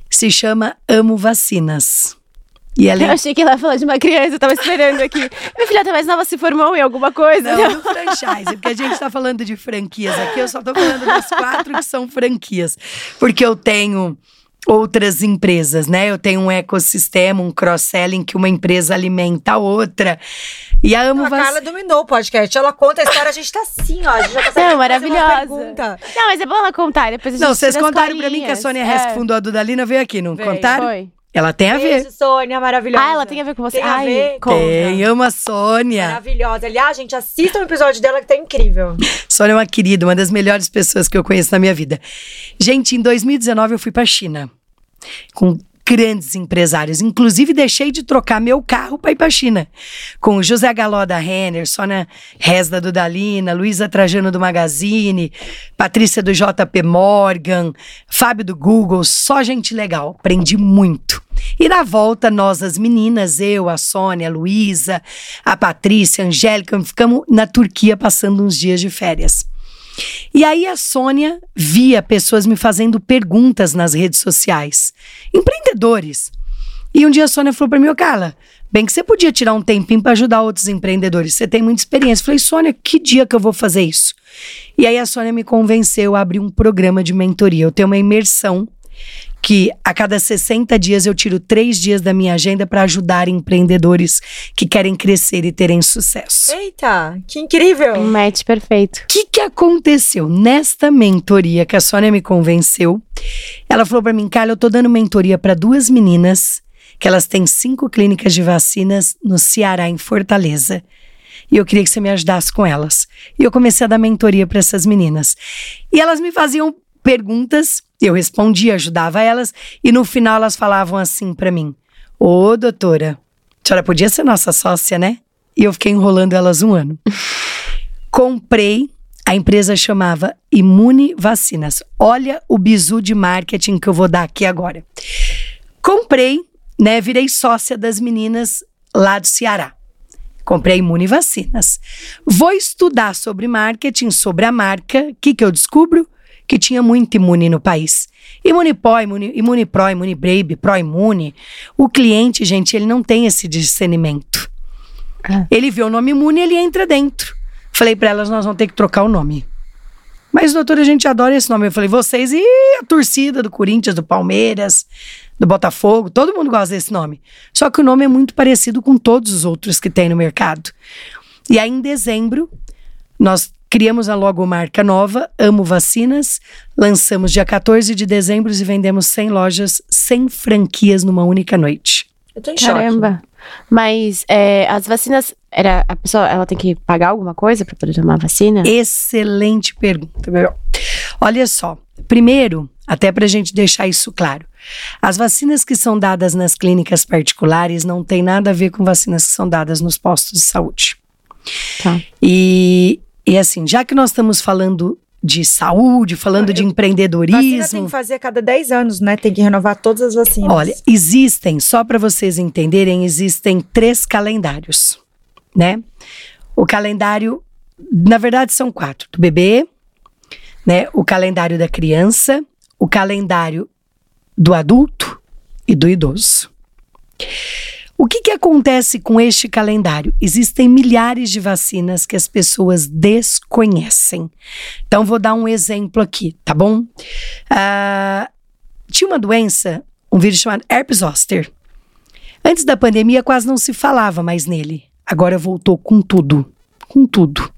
Speaker 3: se chama Amo Vacinas.
Speaker 2: E ela... Eu achei que ela ia falar de uma criança, eu tava esperando aqui. Minha filha mais nova se formou em alguma coisa.
Speaker 3: Não, no franchise, porque a gente tá falando de franquias aqui, eu só tô falando das quatro que são franquias. Porque eu tenho outras empresas, né? Eu tenho um ecossistema, um cross-selling que uma empresa alimenta a outra. E a Amo
Speaker 1: A
Speaker 3: Vac-
Speaker 1: Carla dominou o podcast. Ela conta a história, a gente tá assim, ó. A gente já consegue
Speaker 2: Não,
Speaker 1: fazer uma
Speaker 2: maravilhosa.
Speaker 1: pergunta.
Speaker 2: Não, mas é bom ela contar. Depois a gente
Speaker 3: Não, vocês contaram pra mim que a. Sônia
Speaker 2: É,
Speaker 3: Hess, que fundou a Dudalina, veio aqui, não
Speaker 1: Veio.
Speaker 3: contaram?
Speaker 2: Foi.
Speaker 3: Ela tem a ver.
Speaker 1: Beijo, Sônia, maravilhosa.
Speaker 2: Ah, ela tem a ver com você.
Speaker 1: Tem a
Speaker 2: Ai,
Speaker 1: ver?
Speaker 2: conta.
Speaker 3: Tem, amo a Sônia.
Speaker 1: Maravilhosa. Aliás, gente, assista um episódio dela que tá incrível.
Speaker 3: Sônia é uma querida, uma das melhores pessoas que eu conheço na minha vida. Gente, em 2019 eu fui pra China com grandes empresários. Inclusive, deixei de trocar meu carro para ir pra China. Com José Galó da Renner, Sônia Rez da Dudalina, Luísa Trajano do Magazine, Patrícia do JP Morgan, Fábio do Google, só gente legal. Aprendi muito. E na volta, nós, as meninas, eu, a Sônia, a Luísa, a Patrícia, a Angélica, ficamos na Turquia passando uns dias de férias. E aí a Sônia via pessoas me fazendo perguntas nas redes sociais, empreendedores. E um dia a Sônia falou para mim, ô Carla, bem que você podia tirar um tempinho para ajudar outros empreendedores, você tem muita experiência. Eu falei, Sônia, que dia que eu vou fazer isso? E aí a Sônia me convenceu a abrir um programa de mentoria. Eu tenho uma imersão que a cada 60 dias eu tiro três dias da minha agenda para ajudar empreendedores que querem crescer e terem sucesso.
Speaker 1: Eita, que incrível.
Speaker 2: Um match perfeito.
Speaker 3: O que, que aconteceu nesta mentoria que a Sônia me convenceu? Ela falou pra mim, Carla, eu tô dando mentoria para duas meninas que elas têm cinco clínicas de vacinas no Ceará, em Fortaleza. E eu queria que você me ajudasse com elas. E eu comecei a dar mentoria para essas meninas. E elas me faziam perguntas, eu respondia, ajudava elas, e no final elas falavam assim pra mim: Ô, doutora, a senhora podia ser nossa sócia, né? E eu fiquei enrolando elas um ano. Comprei, a empresa chamava Imune Vacinas. Olha o bizu de marketing que eu vou dar aqui agora. Comprei, né? Virei sócia das meninas lá do Ceará. Comprei Imune Vacinas. Vou estudar sobre marketing, sobre a marca. O que, que eu descubro? Que tinha muito imune no país. Imunipó, imune, imune Pro, Imune Baby, Pro Imune. O cliente, gente, ele não tem esse discernimento.
Speaker 2: Ah.
Speaker 3: Ele vê o nome imune e ele entra dentro. Falei pra elas, nós vamos ter que trocar o nome. Mas, doutora, a gente adora esse nome. Eu falei, vocês e a torcida do Corinthians, do Palmeiras, do Botafogo, todo mundo gosta desse nome. Só que o nome é muito parecido com todos os outros que tem no mercado. E aí, em dezembro, nós criamos a logomarca nova, Amo Vacinas, lançamos dia 14 de dezembro e vendemos 100 lojas, 100 franquias numa única noite.
Speaker 1: Eu tô em choque.
Speaker 2: Caramba. Mas é, as vacinas, era, a pessoa ela tem que pagar alguma coisa pra poder tomar a vacina?
Speaker 3: Excelente pergunta, Bebel. Olha só, primeiro, até para a gente deixar isso claro, as vacinas que são dadas nas clínicas particulares não tem nada a ver com vacinas que são dadas nos postos de saúde.
Speaker 2: Tá.
Speaker 3: E, e assim, já que nós estamos falando de saúde, falando de
Speaker 1: Vacina tem
Speaker 3: empreendedorismo,
Speaker 1: que fazer a cada 10 anos, né? Tem que renovar todas as vacinas.
Speaker 3: Olha, existem, só para vocês entenderem, existem três calendários, né? O calendário, na verdade, são quatro: do bebê, né? O calendário da criança, o calendário do adulto e do idoso. O que, que acontece com este calendário? Existem milhares de vacinas que as pessoas desconhecem. Então, vou dar um exemplo aqui, tá bom? Ah, tinha uma doença, um vírus chamado herpes zoster. Antes da pandemia quase não se falava mais nele. Agora voltou com tudo, com tudo.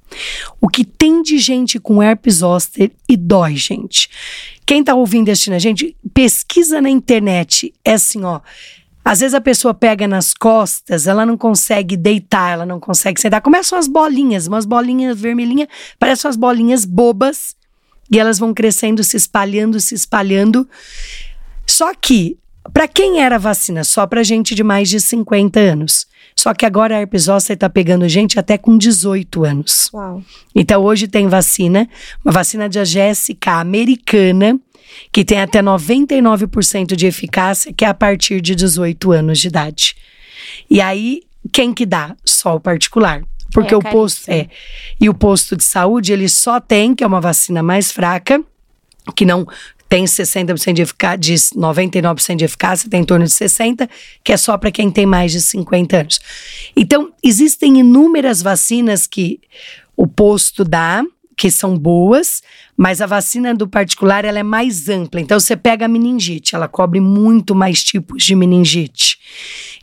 Speaker 3: O que tem de gente com herpes zoster e dói, gente. Quem tá ouvindo e assistindo a gente, pesquisa na internet. É assim, ó. Às vezes a pessoa pega nas costas, ela não consegue deitar, ela não consegue sentar. Começam as bolinhas, umas bolinhas vermelhinhas, parecem umas bolinhas bobas. E elas vão crescendo, se espalhando, se espalhando. Só que, para quem era vacina? Só para gente de mais de 50 anos. Só que agora a herpes zoster tá pegando gente até com 18 anos.
Speaker 1: Uau.
Speaker 3: Então hoje tem vacina, uma vacina de GSK americana, que tem até 99% de eficácia, que é a partir de 18 anos de idade. E aí, quem que dá? Só o particular. Porque
Speaker 2: É,
Speaker 3: o posto é. E o posto de saúde, ele só tem, que é uma vacina mais fraca, que não tem 60% de eficácia, de 99% de eficácia, tem em torno de 60%, que é só para quem tem mais de 50 anos. Então, existem inúmeras vacinas que o posto dá, que são boas, mas a vacina do particular ela é mais ampla. Então você pega a meningite, ela cobre muito mais tipos de meningite.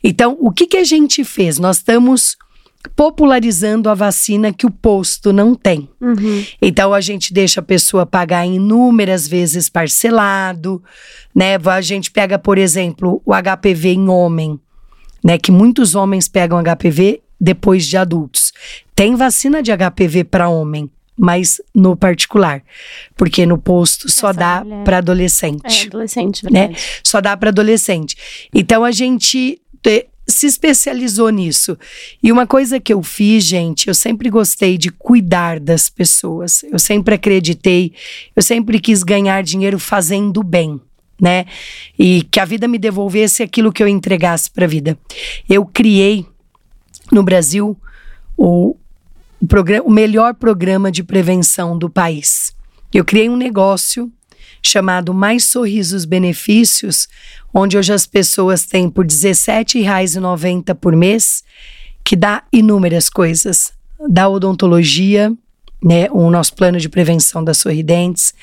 Speaker 3: Então, o que, que a gente fez? Nós estamos popularizando a vacina que o posto não tem.
Speaker 2: Uhum.
Speaker 3: Então a gente deixa a pessoa pagar inúmeras vezes parcelado, né? A gente pega, por exemplo, o HPV em homem, né? Que muitos homens pegam HPV depois de adultos. Tem vacina de HPV para homem, mas no particular, porque no posto só
Speaker 2: Essa
Speaker 3: dá para adolescente
Speaker 2: É, adolescente,
Speaker 3: Né?
Speaker 2: verdade.
Speaker 3: só dá para adolescente. Então a gente te- se especializou nisso. E uma coisa que eu fiz, gente, eu sempre gostei de cuidar das pessoas. Eu sempre acreditei, eu sempre quis ganhar dinheiro fazendo bem. Né? E que a vida me devolvesse aquilo que eu entregasse para a vida. Eu criei no Brasil o, o, programa, o melhor programa de prevenção do país. Eu criei um negócio chamado Mais Sorrisos Benefícios, onde hoje as pessoas têm por R$17,90 por mês, que dá inúmeras coisas. Da odontologia, né, o nosso plano de prevenção das sorridentes,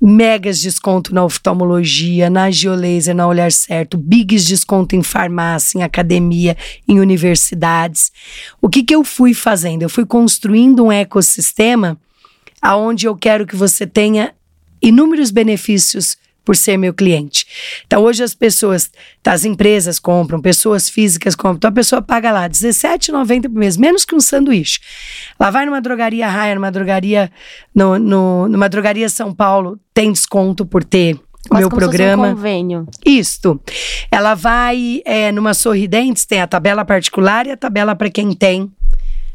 Speaker 3: megas desconto na oftalmologia, na geolaser, na Olhar Certo, bigs desconto em farmácia, em academia, em universidades. O que que eu fui fazendo? Eu fui construindo um ecossistema aonde eu quero que você tenha inúmeros benefícios por ser meu cliente. Então, hoje as pessoas, tá, as empresas compram, pessoas físicas compram. Então, a pessoa paga lá R$17,90 por mês, menos que um sanduíche. Ela vai numa drogaria Raia, numa drogaria, no, no- numa drogaria São Paulo, tem desconto por ter o meu programa.
Speaker 2: Um convênio.
Speaker 3: Isto. Ela vai é, numa Sorridentes, tem a tabela particular e a tabela para quem tem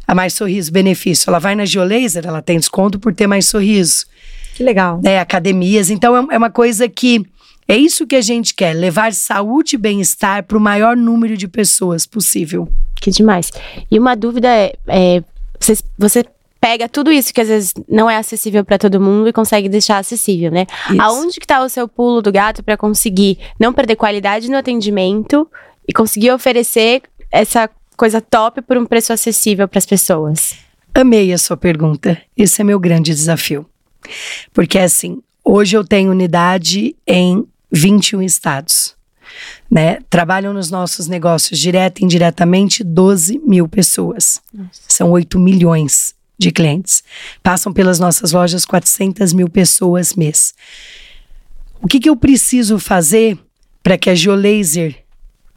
Speaker 3: a mais sorriso benefício. Ela vai na Geolaser, ela tem desconto por ter mais sorriso.
Speaker 1: Que legal.
Speaker 3: Né, academias. Então é, é uma coisa que é isso que a gente quer, levar saúde e bem-estar para o maior número de pessoas possível.
Speaker 2: Que demais. E uma dúvida é, é, você, você pega tudo isso que às vezes não é acessível para todo mundo e consegue deixar acessível, né?
Speaker 3: Isso.
Speaker 2: Aonde que tá o seu pulo do gato para conseguir não perder qualidade no atendimento e conseguir oferecer essa coisa top por um preço acessível para as pessoas?
Speaker 3: Amei a sua pergunta. Esse é meu grande desafio. Porque assim, hoje eu tenho unidade em 21 estados. Né? Trabalham nos nossos negócios direto e indiretamente 12 mil pessoas. São 8 milhões de clientes. Passam pelas nossas lojas 400 mil pessoas mês. O que, que eu preciso fazer para que a Geolaser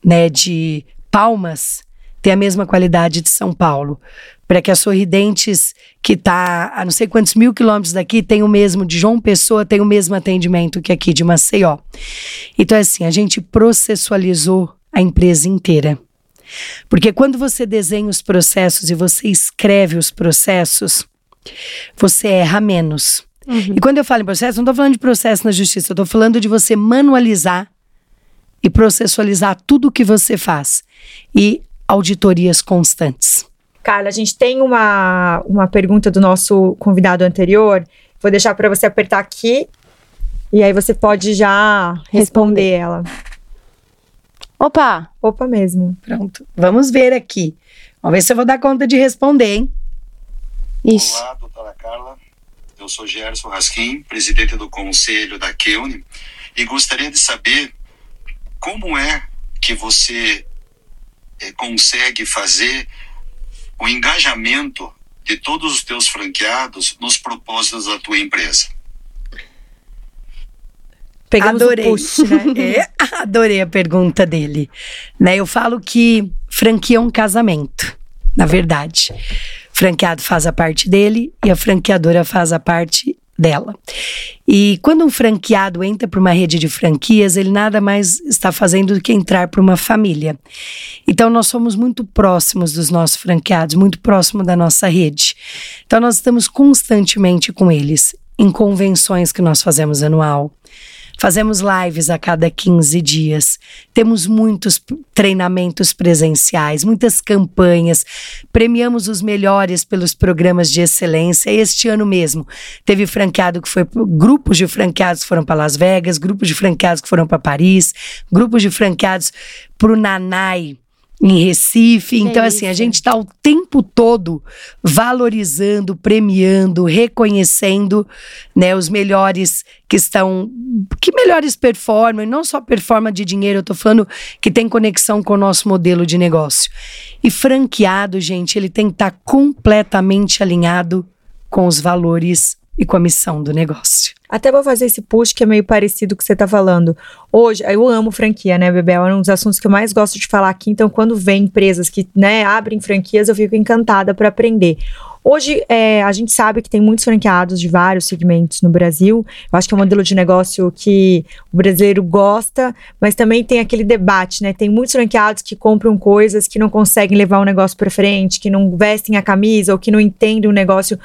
Speaker 3: né, de Palmas tenha a mesma qualidade de São Paulo? Para que a Sorridentes, que está a não sei quantos mil quilômetros daqui, tenha o mesmo de João Pessoa, tenha o mesmo atendimento que aqui de Maceió. Então, assim, a gente processualizou a empresa inteira. Porque quando você desenha os processos e você escreve os processos, você erra menos. E quando eu falo em processo, não estou falando de processo na justiça, eu estou falando de você manualizar e processualizar tudo o que você faz. E auditorias constantes.
Speaker 1: Carla, a gente tem uma, uma pergunta do nosso convidado anterior. Vou deixar para você apertar aqui. E aí você pode já responder ela.
Speaker 2: Opa!
Speaker 1: Opa mesmo.
Speaker 3: Pronto. Vamos ver aqui. Vamos ver se eu vou dar conta de responder, hein?
Speaker 2: Ixi.
Speaker 4: Olá, doutora Carla. Eu sou Gerson Raskin, presidente do conselho da Keune, e gostaria de saber como é que você eh, consegue fazer o engajamento de todos os teus franqueados nos propósitos da tua empresa.
Speaker 1: Pegamos
Speaker 3: Adorei.
Speaker 1: o push, né?
Speaker 3: É, adorei a pergunta dele. Né, eu falo que franquia é um casamento, na verdade. Franqueado faz a parte dele e a franqueadora faz a parte dela. E quando um franqueado entra para uma rede de franquias, ele nada mais está fazendo do que entrar para uma família. Então nós somos muito próximos dos nossos franqueados, muito próximo da nossa rede. Então nós estamos constantemente com eles em convenções que nós fazemos anual. Fazemos lives a cada 15 dias. Temos muitos treinamentos presenciais, muitas campanhas. Premiamos os melhores pelos programas de excelência. Este ano mesmo teve franqueado que foi grupos de franqueados que foram para Las Vegas, grupos de franqueados que foram para Paris, grupos de franqueados para o Nanai, em Recife. Então,
Speaker 2: Delícia.
Speaker 3: assim, a gente está o tempo todo valorizando, premiando, reconhecendo né, os melhores que estão. que melhores performam, e não só performam de dinheiro, eu tô falando que tem conexão com o nosso modelo de negócio. E franqueado, gente, ele tem que estar completamente alinhado com os valores e com a missão do negócio.
Speaker 1: Até vou fazer esse push que é meio parecido com o que você tá falando. Hoje, eu amo franquia, né, Bebel? É um dos assuntos que eu mais gosto de falar aqui. Então, quando vem empresas que né, abrem franquias, eu fico encantada para aprender. Hoje, é, a gente sabe que tem muitos franqueados de vários segmentos no Brasil. Eu acho que é um modelo de negócio que o brasileiro gosta, mas também tem aquele debate, né? Tem muitos franqueados que compram coisas que não conseguem levar o negócio para frente, que não vestem a camisa ou que não entendem o negócio.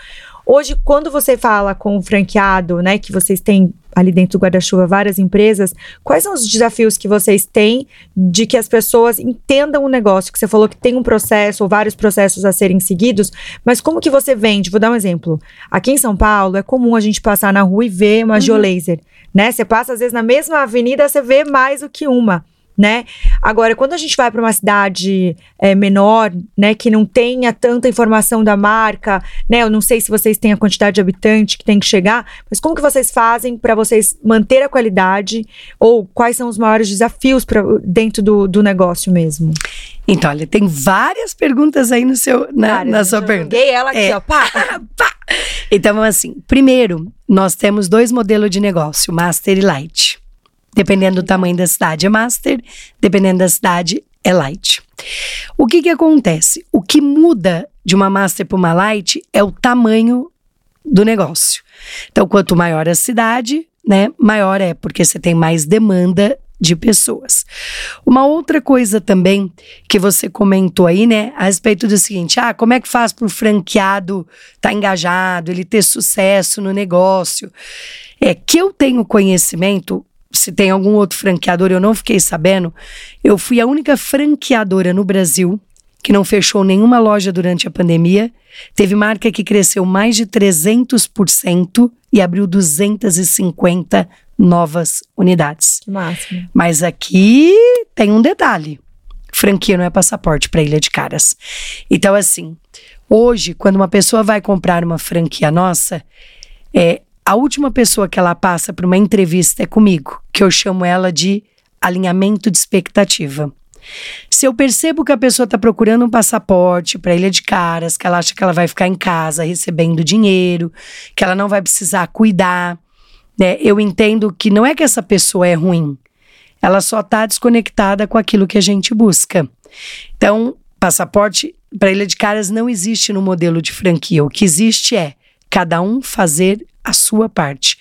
Speaker 1: Hoje, quando você fala com o franqueado, né, que vocês têm ali dentro do guarda-chuva várias empresas, quais são os desafios que vocês têm de que as pessoas entendam o negócio? Que você falou que tem um processo ou vários processos a serem seguidos, mas como que você vende? Vou dar um exemplo. Aqui em São Paulo é comum a gente passar na rua e ver uma geolaser, né? Você passa às vezes na mesma avenida, você vê mais do que uma né? Agora, quando a gente vai para uma cidade é, menor, né, que não tenha tanta informação da marca, né? Eu não sei se vocês têm a quantidade de habitante que tem que chegar, mas como que vocês fazem para vocês manter a qualidade ou quais são os maiores desafios pra, dentro do, do negócio mesmo?
Speaker 3: Então, olha, tem várias perguntas aí no seu, na,
Speaker 1: Várias,
Speaker 3: na sua
Speaker 1: eu
Speaker 3: pergunta.
Speaker 1: Joguei ela aqui,
Speaker 3: É.
Speaker 1: ó, pá.
Speaker 3: Pá! Então, assim. Primeiro, nós temos dois modelos de negócio, Master e Light. Dependendo do tamanho da cidade é Master, dependendo da cidade é Light. O que que acontece? O que muda de uma Master para uma Light é o tamanho do negócio. Então, quanto maior a cidade, né, maior é, porque você tem mais demanda de pessoas. Uma outra coisa também que você comentou aí, né, a respeito do seguinte: ah, como é que faz para o franqueado estar tá engajado, ele ter sucesso no negócio? É que eu tenho conhecimento. Se tem algum outro franqueador, eu não fiquei sabendo. Eu fui a única franqueadora no Brasil que não fechou nenhuma loja durante a pandemia. Teve marca que cresceu mais de 300% e abriu 250 novas unidades.
Speaker 1: Que máximo.
Speaker 3: Mas aqui tem um detalhe: franquia não é passaporte para Ilha de Caras. Então, assim, hoje, quando uma pessoa vai comprar uma franquia nossa, é, a última pessoa que ela passa para uma entrevista é comigo, que eu chamo ela de alinhamento de expectativa. Se eu percebo que a pessoa está procurando um passaporte para Ilha de Caras, que ela acha que ela vai ficar em casa recebendo dinheiro, que ela não vai precisar cuidar, né? Eu entendo que não é que essa pessoa é ruim, ela só está desconectada com aquilo que a gente busca. Então, passaporte para Ilha de Caras não existe no modelo de franquia. O que existe é cada um fazer a sua parte.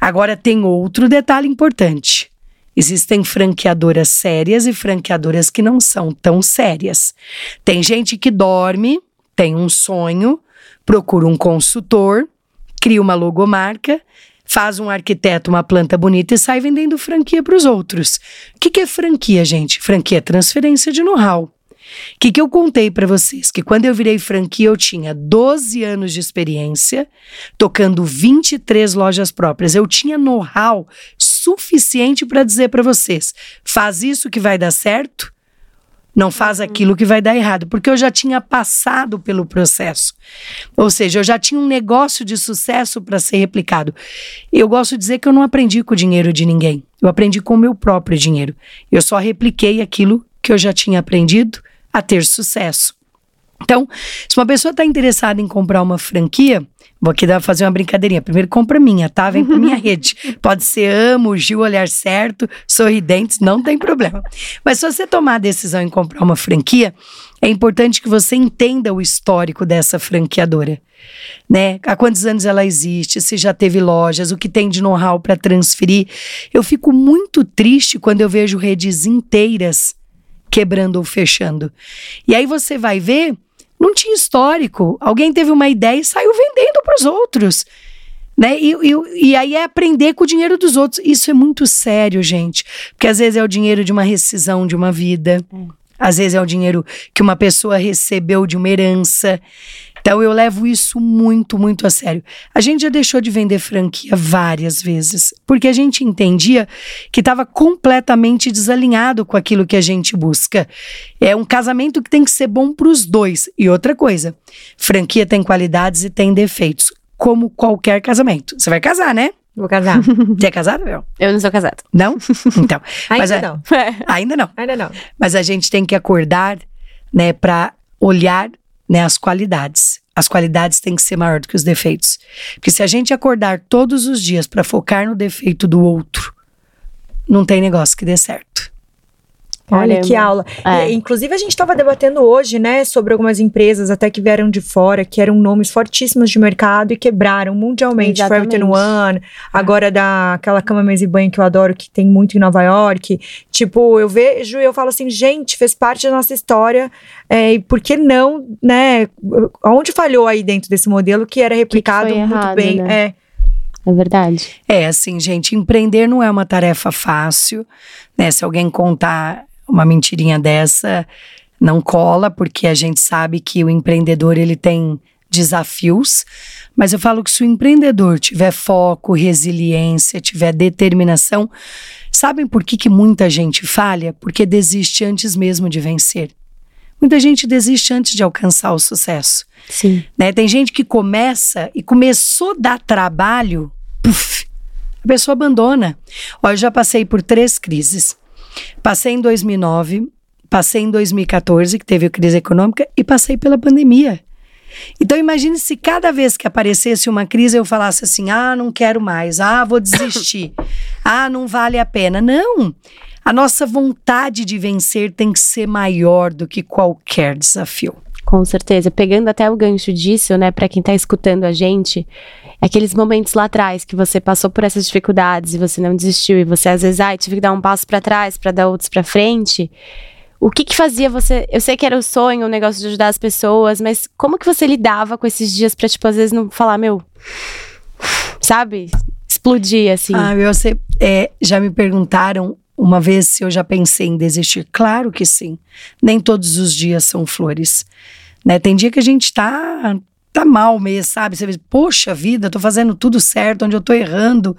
Speaker 3: Agora tem outro detalhe importante. Existem franqueadoras sérias e franqueadoras que não são tão sérias. Tem gente que dorme, tem um sonho, procura um consultor, cria uma logomarca, faz um arquiteto uma planta bonita e sai vendendo franquia para os outros. O que, que é franquia, gente? Franquia é transferência de know-how. O que, que eu contei para vocês? Que quando eu virei franquia, eu tinha 12 anos de experiência, tocando 23 lojas próprias. Eu tinha know-how suficiente para dizer para vocês: faz isso que vai dar certo, não faz aquilo que vai dar errado, porque eu já tinha passado pelo processo. Ou seja, eu já tinha um negócio de sucesso para ser replicado. Eu gosto de dizer que eu não aprendi com o dinheiro de ninguém, eu aprendi com o meu próprio dinheiro. Eu só repliquei aquilo que eu já tinha aprendido a ter sucesso. Então, se uma pessoa está interessada em comprar uma franquia, vou aqui dar, fazer uma brincadeirinha. Primeiro compra minha, tá? Vem pra minha rede. Pode ser amo, Gil, olhar certo, sorridentes, não tem problema. Mas se você tomar a decisão em comprar uma franquia, é importante que você entenda o histórico dessa franqueadora. Né? Há quantos anos ela existe, se já teve lojas, o que tem de know-how para transferir. Eu fico muito triste quando eu vejo redes inteiras quebrando ou fechando. E aí você vai ver, não tinha histórico. Alguém teve uma ideia e saiu vendendo para os outros. Né? E, e, e aí é aprender com o dinheiro dos outros. Isso é muito sério, gente. Porque às vezes é o dinheiro de uma rescisão de uma vida. Às vezes é o dinheiro que uma pessoa recebeu de uma herança. Então eu levo isso muito, muito a sério. A gente já deixou de vender franquia várias vezes, porque a gente entendia que estava completamente desalinhado com aquilo que a gente busca. É um casamento que tem que ser bom para os dois. E outra coisa, franquia tem qualidades e tem defeitos, como qualquer casamento. Você vai casar, né?
Speaker 1: Vou casar.
Speaker 3: Você é casado, meu?
Speaker 2: Eu não sou casada.
Speaker 3: Não? Então.
Speaker 1: Ainda
Speaker 3: a-
Speaker 1: não.
Speaker 3: Ainda não.
Speaker 1: Ainda não.
Speaker 3: Mas a gente tem que acordar, né, para olhar, né, as qualidades. As qualidades têm que ser maior do que os defeitos. Porque se a gente acordar todos os dias para focar no defeito do outro, não tem negócio que dê certo.
Speaker 1: Olha
Speaker 2: Caramba.
Speaker 1: que aula.
Speaker 2: É.
Speaker 1: E, inclusive, a gente estava debatendo hoje, né, sobre algumas empresas até que vieram de fora, que eram nomes fortíssimos de mercado e quebraram mundialmente.
Speaker 2: Exatamente.
Speaker 1: Forever One, agora da aquela cama mesa e banho que eu adoro, que tem muito em Nova York. Tipo, eu vejo e eu falo assim, gente, fez parte da nossa história. é, e por que não, né? Onde falhou aí dentro desse modelo que era replicado
Speaker 2: foi
Speaker 1: muito
Speaker 2: errado,
Speaker 1: bem?
Speaker 2: né?
Speaker 1: É.
Speaker 2: É verdade.
Speaker 3: É assim, gente, empreender não é uma tarefa fácil, né? Se alguém contar uma mentirinha dessa, não cola, porque a gente sabe que o empreendedor ele tem desafios, mas eu falo que se o empreendedor tiver foco, resiliência, tiver determinação, sabem por que, que muita gente falha? Porque desiste antes mesmo de vencer. Muita gente desiste antes de alcançar o sucesso
Speaker 2: Sim.
Speaker 3: né? Tem gente que começa e começou a dar trabalho, puf, a pessoa abandona. Olha, eu já passei por três crises. Passei em 2009, passei em 2014, que teve a crise econômica, e passei pela pandemia. Então imagine se cada vez que aparecesse uma crise eu falasse assim: "Ah, não quero mais. Ah, vou desistir. ah, não vale a pena". Não. A nossa vontade de vencer tem que ser maior do que qualquer desafio.
Speaker 2: Com certeza. Pegando até o gancho disso, né, pra quem tá escutando a gente, aqueles momentos lá atrás que você passou por essas dificuldades e você não desistiu e você às vezes, ai, tive que dar um passo pra trás pra dar outros pra frente. O que que fazia você? Eu sei que era o sonho, o negócio de ajudar as pessoas, mas como que você lidava com esses dias pra, tipo, às vezes não falar, meu, sabe? Explodir, assim.
Speaker 3: Ah, eu sei. É, já me perguntaram uma vez se eu já pensei em desistir. Claro que sim. Nem todos os dias são flores. Né? Tem dia que a gente tá, tá mal mesmo, sabe? Você vê, poxa vida, tô fazendo tudo certo, onde eu tô errando,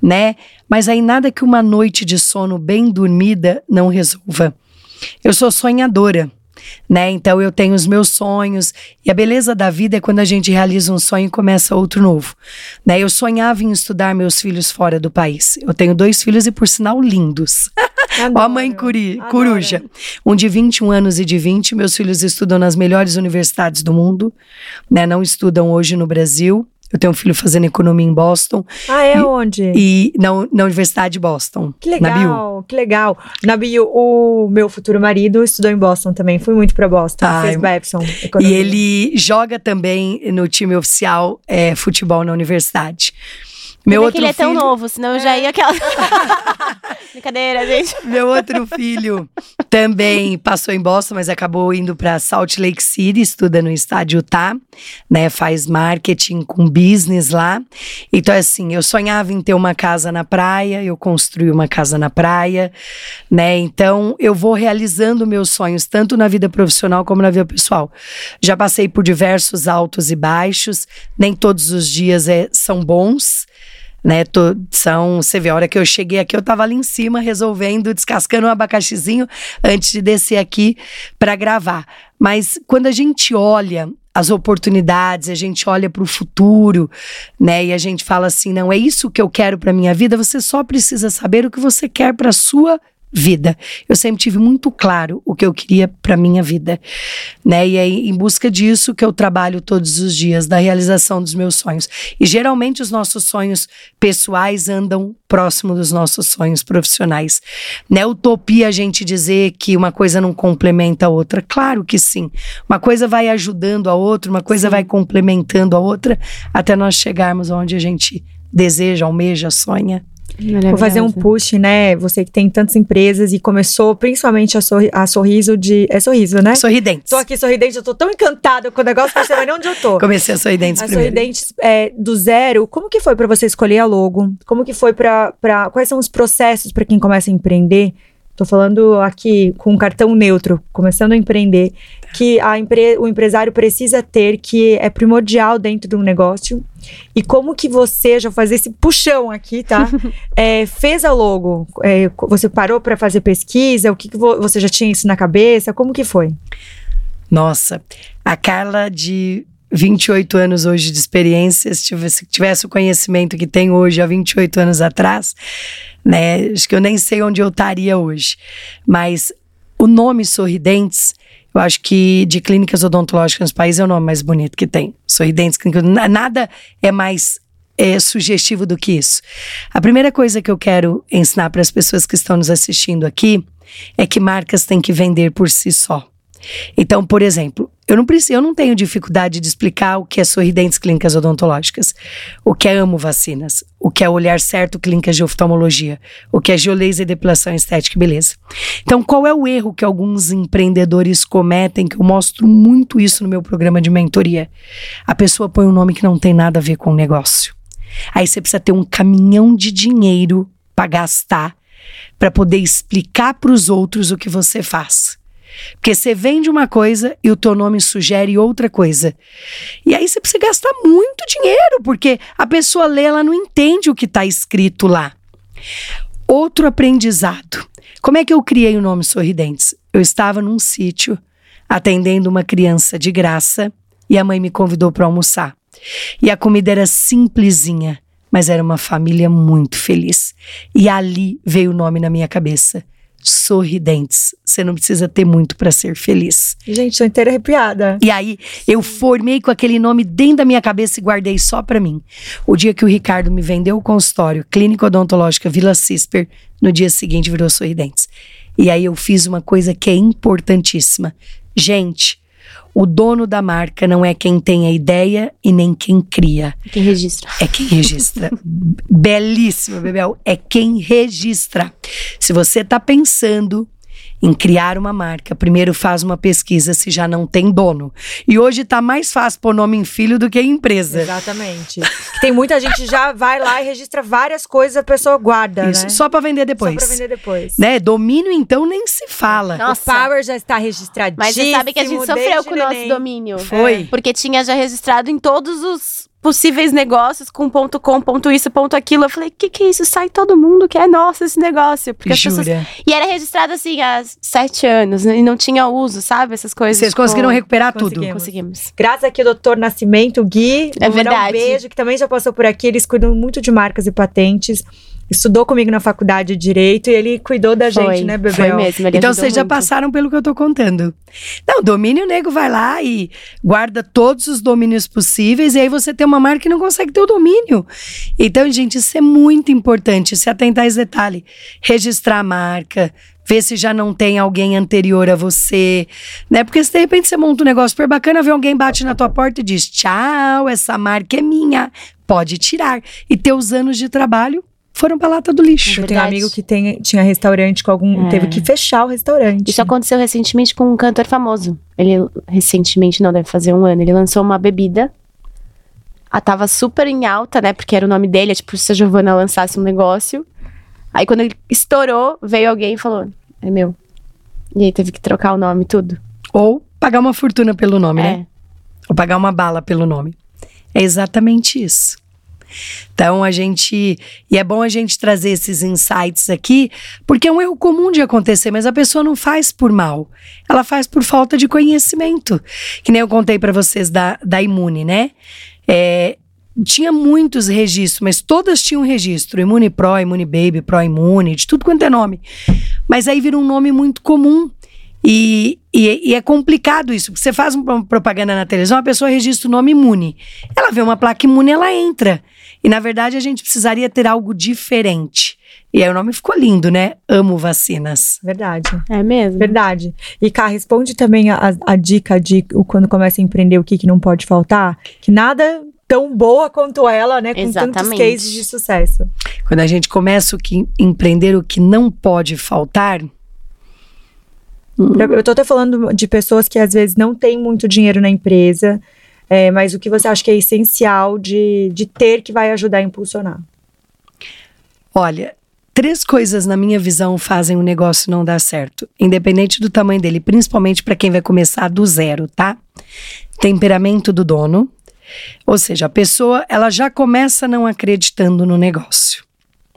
Speaker 3: né? Mas aí nada que uma noite de sono bem dormida não resolva. Eu sou sonhadora. Né? Então eu tenho os meus sonhos e a beleza da vida é quando a gente realiza um sonho e começa outro novo. Né? Eu sonhava em estudar meus filhos fora do país. Eu tenho dois filhos e por sinal lindos. Ó a mãe curi,
Speaker 1: Adoro.
Speaker 3: coruja. Um de 21 anos e de 20. Meus filhos estudam nas melhores universidades do mundo. Né? Não estudam hoje no Brasil. Eu tenho um filho fazendo economia em Boston.
Speaker 1: Ah, é
Speaker 3: E-
Speaker 1: onde?
Speaker 3: E na, na Universidade de Boston.
Speaker 1: Que legal, que legal. Na Bio, o meu futuro marido estudou em Boston também. Fui muito pra Boston.
Speaker 3: Ai,
Speaker 1: fez Babson.
Speaker 3: E ele joga também no time oficial é, futebol na universidade. Meu outro,
Speaker 2: que ele é tão
Speaker 3: filho,
Speaker 2: novo, senão eu já ia aquela. Brincadeira, gente.
Speaker 3: meu outro filho também passou em Boston, mas acabou indo para Salt Lake City, estuda no estádio Utah, né? Faz marketing com business lá. Então, assim, eu sonhava em ter uma casa na praia, eu construí uma casa na praia, né? Então, eu vou realizando meus sonhos, tanto na vida profissional como na vida pessoal. Já passei por diversos altos e baixos, nem todos os dias é, são bons. Né, tô- são, você vê, a hora que eu cheguei aqui, eu tava ali em cima resolvendo, descascando um abacaxizinho antes de descer aqui para gravar. Mas quando a gente olha as oportunidades, a gente olha para o futuro, né, e a gente fala assim, não é isso que eu quero para minha vida, você só precisa saber o que você quer para sua vida. Eu sempre tive muito claro o que eu queria para minha vida, né? E é em busca disso que eu trabalho todos os dias, da realização dos meus sonhos. E geralmente os nossos sonhos pessoais andam próximo dos nossos sonhos profissionais. Né? Utopia a gente dizer que uma coisa não complementa a outra. Claro que sim. Uma coisa vai ajudando a outra, uma coisa vai complementando a outra, até nós chegarmos onde a gente deseja, almeja, sonha.
Speaker 1: Vou fazer um push, né? Você que tem tantas empresas e começou principalmente a, sorri a sorriso de. É sorriso, né?
Speaker 3: Sorridentes.
Speaker 1: Tô aqui sorridente, eu tô tão encantada com o negócio que você vai nem onde eu tô.
Speaker 3: Comecei a sorridentes
Speaker 1: A
Speaker 3: primeiro.
Speaker 1: Sorridentes é, do zero, como que foi pra você escolher a logo? Como que foi pra quais são os processos pra quem começa a empreender? Tô falando aqui com um cartão neutro, começando a empreender, que a empre o empresário precisa ter, que é primordial dentro de um negócio. E como que você, já fazer esse puxão aqui, tá? é, fez a logo? É, você parou para fazer pesquisa? O que, que vo você já tinha isso na cabeça? Como que foi?
Speaker 3: Nossa, a Carla de 28 anos hoje de experiência, se tivesse, tivesse o conhecimento que tem hoje há 28 anos atrás, né? Acho que eu nem sei onde eu estaria hoje. Mas o nome Sorridentes, eu acho que de clínicas odontológicas no país é o nome mais bonito que tem. Sorridentes, nada é mais é, sugestivo do que isso. A primeira coisa que eu quero ensinar para as pessoas que estão nos assistindo aqui é que marcas têm que vender por si só. Então, por exemplo, eu não preciso, eu não tenho dificuldade de explicar o que é sorridentes clínicas odontológicas, o que é amo vacinas, o que é olhar certo clínicas de oftalmologia, o que é geolaser e depilação estética, beleza. Então, qual é o erro que alguns empreendedores cometem, que eu mostro muito isso no meu programa de mentoria? A pessoa põe um nome que não tem nada a ver com o negócio. Aí você precisa ter um caminhão de dinheiro para gastar para poder explicar para os outros o que você faz. Porque você vende uma coisa e o teu nome sugere outra coisa. E aí você precisa gastar muito dinheiro, porque a pessoa lê, ela não entende o que está escrito lá. Outro aprendizado. Como é que eu criei o nome Sorridentes? Eu estava num sítio atendendo uma criança de graça e a mãe me convidou para almoçar. E a comida era simplesinha, mas era uma família muito feliz. E ali veio o nome na minha cabeça sorridentes. Você não precisa ter muito para ser feliz.
Speaker 1: Gente, tô inteira arrepiada.
Speaker 3: E aí, eu formei com aquele nome dentro da minha cabeça e guardei só para mim. O dia que o Ricardo me vendeu o consultório Clínica Odontológica Vila Cisper, no dia seguinte virou Sorridentes. E aí eu fiz uma coisa que é importantíssima. Gente, o dono da marca não é quem tem a ideia e nem quem cria.
Speaker 2: É quem registra.
Speaker 3: É quem registra. Belíssimo, Bebel. É quem registra. Se você está pensando em criar uma marca, primeiro faz uma pesquisa se já não tem dono. E hoje está mais fácil pôr nome em filho do que em empresa.
Speaker 1: Exatamente. tem muita gente que já vai lá e registra várias coisas, a pessoa guarda, Isso, né?
Speaker 3: só para vender depois. Só
Speaker 1: para vender depois.
Speaker 3: Né? Domínio então nem se fala.
Speaker 1: Nossa. O Power já está registradíssimo.
Speaker 2: Mas você sabe que a gente sofreu com o nosso domínio.
Speaker 3: Foi.
Speaker 2: É. Porque tinha já registrado em todos os possíveis negócios com ponto .com, ponto isso, ponto aquilo. Eu falei, que que é isso? Sai todo mundo que é nosso esse negócio. Porque
Speaker 3: as pessoas...
Speaker 2: E era registrado assim há sete anos né? e não tinha uso, sabe? Essas coisas.
Speaker 3: Vocês tipo... conseguiram recuperar
Speaker 2: Conseguimos.
Speaker 3: tudo?
Speaker 2: Conseguimos.
Speaker 1: Graças aqui ao doutor Nascimento, Gui.
Speaker 2: É verdade.
Speaker 1: Um beijo, que também já passou por aqui. Eles cuidam muito de marcas e patentes estudou comigo na faculdade de Direito e ele cuidou da
Speaker 2: foi,
Speaker 1: gente, né, Bebel?
Speaker 2: Foi mesmo,
Speaker 3: então vocês já
Speaker 2: muito.
Speaker 3: passaram pelo que eu tô contando. Não, domínio nego vai lá e guarda todos os domínios possíveis e aí você tem uma marca e não consegue ter o domínio. Então, gente, isso é muito importante, se atentar a esse detalhe. Registrar a marca, ver se já não tem alguém anterior a você, né? Porque se de repente você monta um negócio super bacana, vê alguém bate na tua porta e diz: "Tchau, essa marca é minha, pode tirar". E teus anos de trabalho foram pra lata do lixo.
Speaker 1: É eu tenho um amigo que tem, tinha restaurante com algum. É. Teve que fechar o restaurante.
Speaker 2: Isso aconteceu recentemente com um cantor famoso. Ele, recentemente, não, deve fazer um ano, ele lançou uma bebida. A tava super em alta, né? Porque era o nome dele, é tipo se a Giovana lançasse um negócio. Aí quando ele estourou, veio alguém e falou: É meu. E aí teve que trocar o nome tudo.
Speaker 3: Ou pagar uma fortuna pelo nome,
Speaker 2: É.
Speaker 3: né? Ou pagar uma bala pelo nome. É exatamente isso. Então a gente. E é bom a gente trazer esses insights aqui, porque é um erro comum de acontecer, mas a pessoa não faz por mal. Ela faz por falta de conhecimento. Que nem eu contei para vocês da, da Imune, né? É, tinha muitos registros, mas todas tinham registro. Imune Pro, Imune Baby, Pro Imune, de tudo quanto é nome. Mas aí vira um nome muito comum. E, e, e, é complicado isso, porque você faz uma propaganda na televisão, a pessoa registra o nome imune. Ela vê uma placa imune, ela entra. E na verdade a gente precisaria ter algo diferente. E aí o nome ficou lindo, né? Amo vacinas.
Speaker 1: Verdade.
Speaker 2: É mesmo?
Speaker 1: Verdade. E Cá, responde também a, a dica de quando começa a empreender o que, que não pode faltar. Que nada tão boa quanto ela, né? Com
Speaker 2: Exatamente.
Speaker 1: tantos cases de sucesso.
Speaker 3: Quando a gente começa o que, empreender o que não pode faltar,
Speaker 1: Eu tô até falando de pessoas que às vezes não têm muito dinheiro na empresa, é, mas o que você acha que é essencial de, de ter que vai ajudar a impulsionar?
Speaker 3: Olha, três coisas, na minha visão, fazem um negócio não dar certo, independente do tamanho dele, principalmente para quem vai começar do zero, tá? Temperamento do dono, ou seja, a pessoa ela já começa não acreditando no negócio.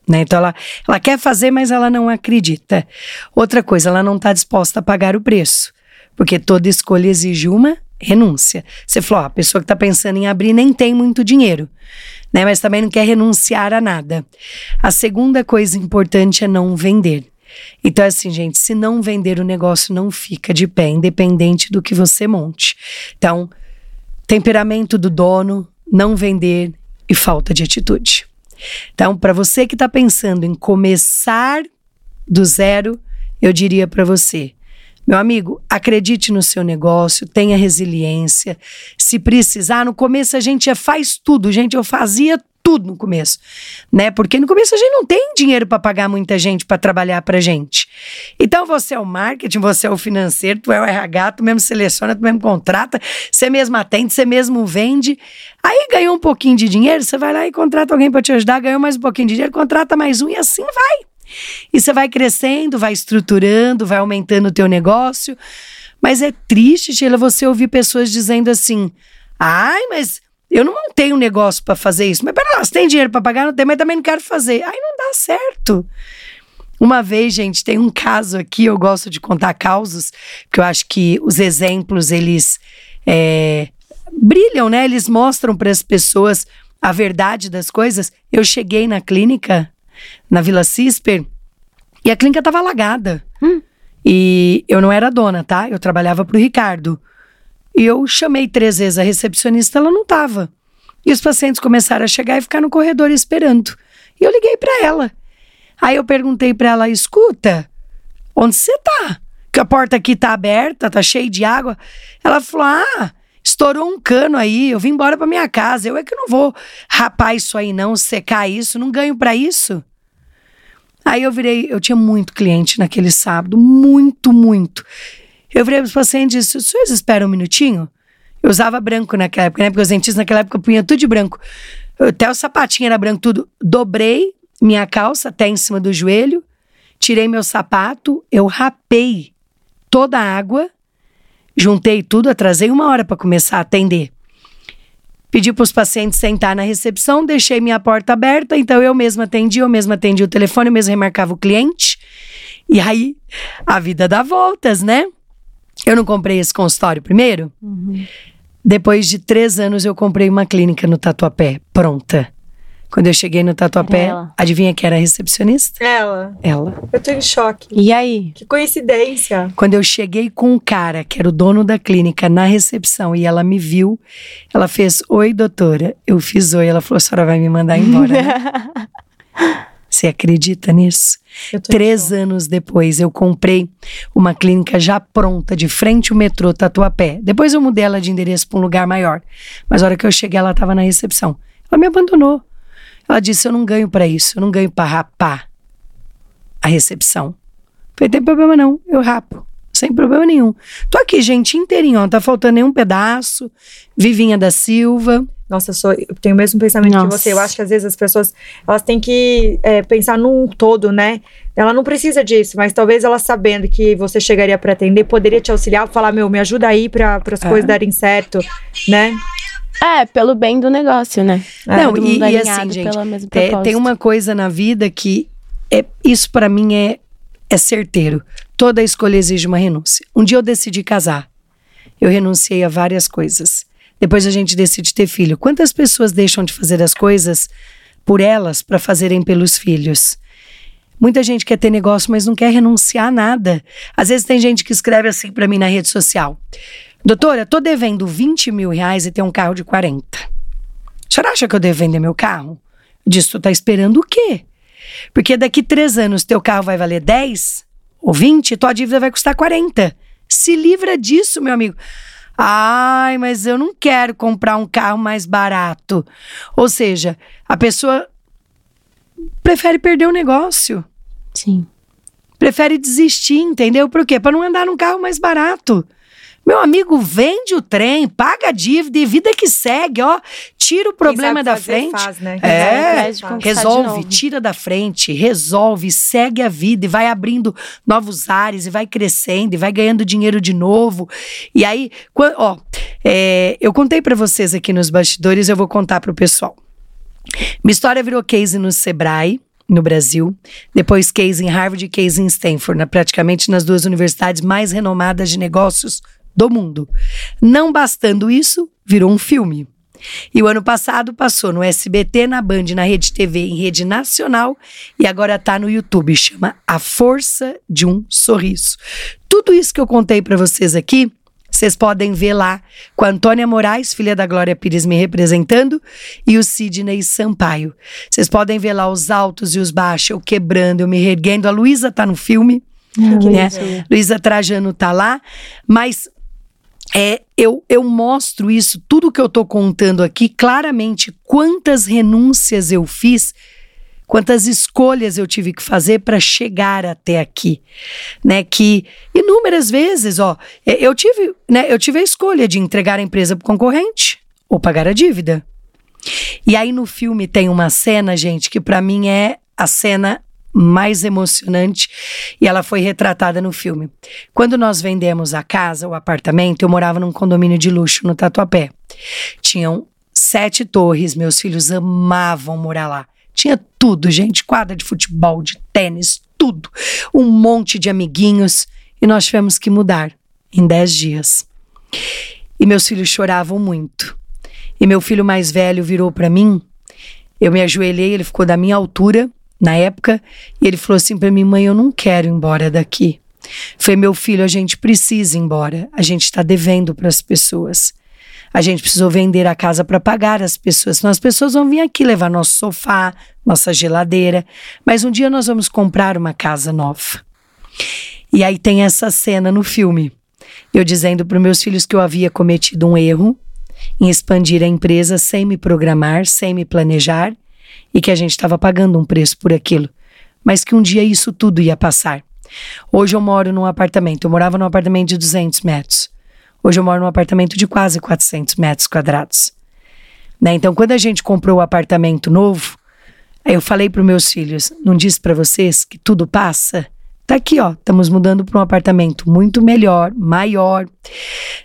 Speaker 3: Né? Então ela, ela quer fazer, mas ela não acredita. Outra coisa, ela não está disposta a pagar o preço, porque toda escolha exige uma renúncia. Você falou, ó, a pessoa que está pensando em abrir nem tem muito dinheiro, né? Mas também não quer renunciar a nada. A segunda coisa importante é não vender. Então, assim, gente, se não vender o negócio não fica de pé, independente do que você monte. Então, temperamento do dono, não vender e falta de atitude. Então, para você que está pensando em começar do zero, eu diria para você: meu amigo, acredite no seu negócio, tenha resiliência. Se precisar, no começo a gente faz tudo, gente. Eu fazia tudo no começo, né? Porque no começo a gente não tem dinheiro para pagar muita gente para trabalhar para gente. Então você é o marketing, você é o financeiro, tu é o RH, tu mesmo seleciona, tu mesmo contrata, você mesmo atende, você mesmo vende. Aí ganhou um pouquinho de dinheiro, você vai lá e contrata alguém para te ajudar, ganhou mais um pouquinho de dinheiro, contrata mais um e assim vai. E você vai crescendo, vai estruturando, vai aumentando o teu negócio. Mas é triste, Sheila, você ouvir pessoas dizendo assim: ai, mas eu não tenho um negócio para fazer isso. Mas pera lá, você tem dinheiro para pagar? Não tem, mas também não quero fazer. Aí não dá certo. Uma vez, gente, tem um caso aqui, eu gosto de contar causos, porque eu acho que os exemplos, eles é, brilham, né? Eles mostram para as pessoas a verdade das coisas. Eu cheguei na clínica, na Vila Cisper, e a clínica estava alagada. Hum. E eu não era dona, tá? Eu trabalhava para o Ricardo. E eu chamei três vezes a recepcionista, ela não estava. E os pacientes começaram a chegar e ficar no corredor esperando. E eu liguei para ela. Aí eu perguntei para ela: escuta, onde você tá? Que a porta aqui tá aberta, tá cheia de água. Ela falou: ah, estourou um cano aí, eu vim embora para minha casa. Eu é que não vou rapar isso aí, não, secar isso, não ganho para isso. Aí eu virei, eu tinha muito cliente naquele sábado, muito, muito. Eu virei para os pacientes e disse: os senhores esperam um minutinho? Eu usava branco naquela época, né? Porque os dentistas naquela época punham tudo de branco. Até o sapatinho era branco, tudo. Dobrei minha calça até em cima do joelho, tirei meu sapato, eu rapei toda a água, juntei tudo, atrasei uma hora para começar a atender. Pedi para os pacientes sentar na recepção, deixei minha porta aberta, então eu mesma atendi, eu mesma atendi o telefone, eu mesma remarcava o cliente. E aí, a vida dá voltas, né? Eu não comprei esse consultório primeiro. Uhum. Depois de três anos, eu comprei uma clínica no Tatuapé, pronta. Quando eu cheguei no Tatuapé, adivinha quem era a recepcionista?
Speaker 1: Ela.
Speaker 3: Ela.
Speaker 1: Eu tô em choque.
Speaker 2: E aí?
Speaker 1: Que coincidência.
Speaker 3: Quando eu cheguei com um cara, que era o dono da clínica, na recepção, e ela me viu, ela fez: Oi, doutora. Eu fiz oi. Ela falou: A senhora vai me mandar embora. Né? Você acredita nisso? Três anos depois, eu comprei uma clínica já pronta, de frente ao metrô Tatuapé. Depois eu mudei ela de endereço para um lugar maior. Mas a hora que eu cheguei, ela estava na recepção. Ela me abandonou. Ela disse: Eu não ganho para isso, eu não ganho para rapar a recepção. Falei: Tem problema não, eu rapo. Sem problema nenhum. Tô aqui, gente, inteirinho, ó, não tá faltando nenhum pedaço. Vivinha da Silva.
Speaker 1: Nossa, eu, sou, eu tenho o mesmo pensamento Nossa. que você. Eu acho que às vezes as pessoas elas têm que é, pensar num todo, né? Ela não precisa disso, mas talvez ela sabendo que você chegaria para atender, poderia te auxiliar, falar, meu, me ajuda aí para as é. coisas darem certo, né?
Speaker 2: É, pelo bem do negócio, né?
Speaker 3: É, não, e, e assim, gente, tem, tem uma coisa na vida que é, isso para mim é, é certeiro. Toda escolha exige uma renúncia. Um dia eu decidi casar. Eu renunciei a várias coisas. Depois a gente decide ter filho. Quantas pessoas deixam de fazer as coisas por elas para fazerem pelos filhos? Muita gente quer ter negócio, mas não quer renunciar a nada. Às vezes tem gente que escreve assim para mim na rede social: Doutora, tô devendo 20 mil reais e tenho um carro de 40. A senhora acha que eu devo vender meu carro? Eu disse: Tu tá esperando o quê? Porque daqui três anos teu carro vai valer 10 ou 20, tua dívida vai custar 40. Se livra disso, meu amigo. Ai, mas eu não quero comprar um carro mais barato. Ou seja, a pessoa prefere perder o negócio.
Speaker 2: Sim.
Speaker 3: Prefere desistir, entendeu? Por quê? Para não andar num carro mais barato. Meu amigo, vende o trem, paga a dívida e vida que segue, ó. Tira o problema da
Speaker 1: fazer,
Speaker 3: frente.
Speaker 1: faz, né?
Speaker 3: É,
Speaker 2: de
Speaker 3: Resolve, tira da frente, resolve, segue a vida e vai abrindo novos ares e vai crescendo e vai ganhando dinheiro de novo. E aí, ó, é, eu contei pra vocês aqui nos bastidores, eu vou contar pro pessoal. Minha história virou case no Sebrae, no Brasil, depois case em Harvard e case em Stanford, na- praticamente nas duas universidades mais renomadas de negócios do mundo. Não bastando isso, virou um filme. E o ano passado passou no SBT, na Band, na Rede TV, em rede nacional e agora tá no YouTube. Chama A Força de um Sorriso. Tudo isso que eu contei pra vocês aqui, vocês podem ver lá com a Antônia Moraes, filha da Glória Pires, me representando, e o Sidney Sampaio. Vocês podem ver lá os altos e os baixos, eu quebrando, eu me erguendo. A Luísa tá no filme, né? Luísa Trajano tá lá, mas é, eu, eu mostro isso, tudo que eu tô contando aqui, claramente quantas renúncias eu fiz, quantas escolhas eu tive que fazer para chegar até aqui, né? Que inúmeras vezes, ó, é, eu tive, né? Eu tive a escolha de entregar a empresa pro concorrente ou pagar a dívida. E aí no filme tem uma cena, gente, que para mim é a cena mais emocionante e ela foi retratada no filme. Quando nós vendemos a casa, o apartamento, eu morava num condomínio de luxo no Tatuapé. Tinham sete torres, meus filhos amavam morar lá. Tinha tudo, gente, quadra de futebol, de tênis, tudo. Um monte de amiguinhos e nós tivemos que mudar em dez dias. E meus filhos choravam muito. E meu filho mais velho virou para mim. Eu me ajoelhei, ele ficou da minha altura na época, e ele falou assim para mim: "Mãe, eu não quero ir embora daqui". Foi meu filho, a gente precisa ir embora. A gente está devendo para as pessoas. A gente precisou vender a casa para pagar as pessoas. Senão as pessoas vão vir aqui levar nosso sofá, nossa geladeira. Mas um dia nós vamos comprar uma casa nova. E aí tem essa cena no filme. Eu dizendo para meus filhos que eu havia cometido um erro em expandir a empresa sem me programar, sem me planejar e que a gente estava pagando um preço por aquilo, mas que um dia isso tudo ia passar. Hoje eu moro num apartamento, eu morava num apartamento de 200 metros. Hoje eu moro num apartamento de quase 400 metros quadrados. Né? Então, quando a gente comprou o apartamento novo, eu falei para meus filhos: não disse para vocês que tudo passa? Tá aqui, ó. Estamos mudando para um apartamento muito melhor, maior.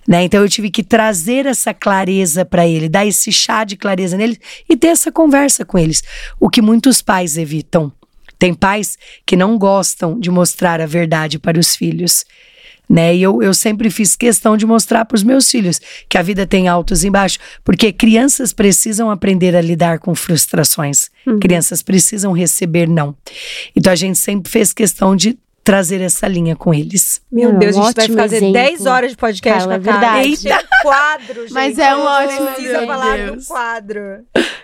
Speaker 3: Né? Então eu tive que trazer essa clareza para ele, dar esse chá de clareza nele e ter essa conversa com eles. O que muitos pais evitam. Tem pais que não gostam de mostrar a verdade para os filhos. Né? E eu, eu sempre fiz questão de mostrar para os meus filhos que a vida tem altos e baixos, porque crianças precisam aprender a lidar com frustrações. Crianças precisam receber não. Então a gente sempre fez questão de trazer essa linha com eles.
Speaker 1: Meu
Speaker 2: Não,
Speaker 1: Deus,
Speaker 2: um
Speaker 1: a gente vai fazer
Speaker 2: exemplo.
Speaker 1: 10 horas de podcast
Speaker 2: Carla,
Speaker 1: com a
Speaker 2: é
Speaker 1: Carla.
Speaker 2: verdade.
Speaker 1: Quadro, gente.
Speaker 2: Mas é um ótimo
Speaker 1: precisa
Speaker 2: exemplo.
Speaker 1: falar do
Speaker 3: Deus.
Speaker 1: quadro.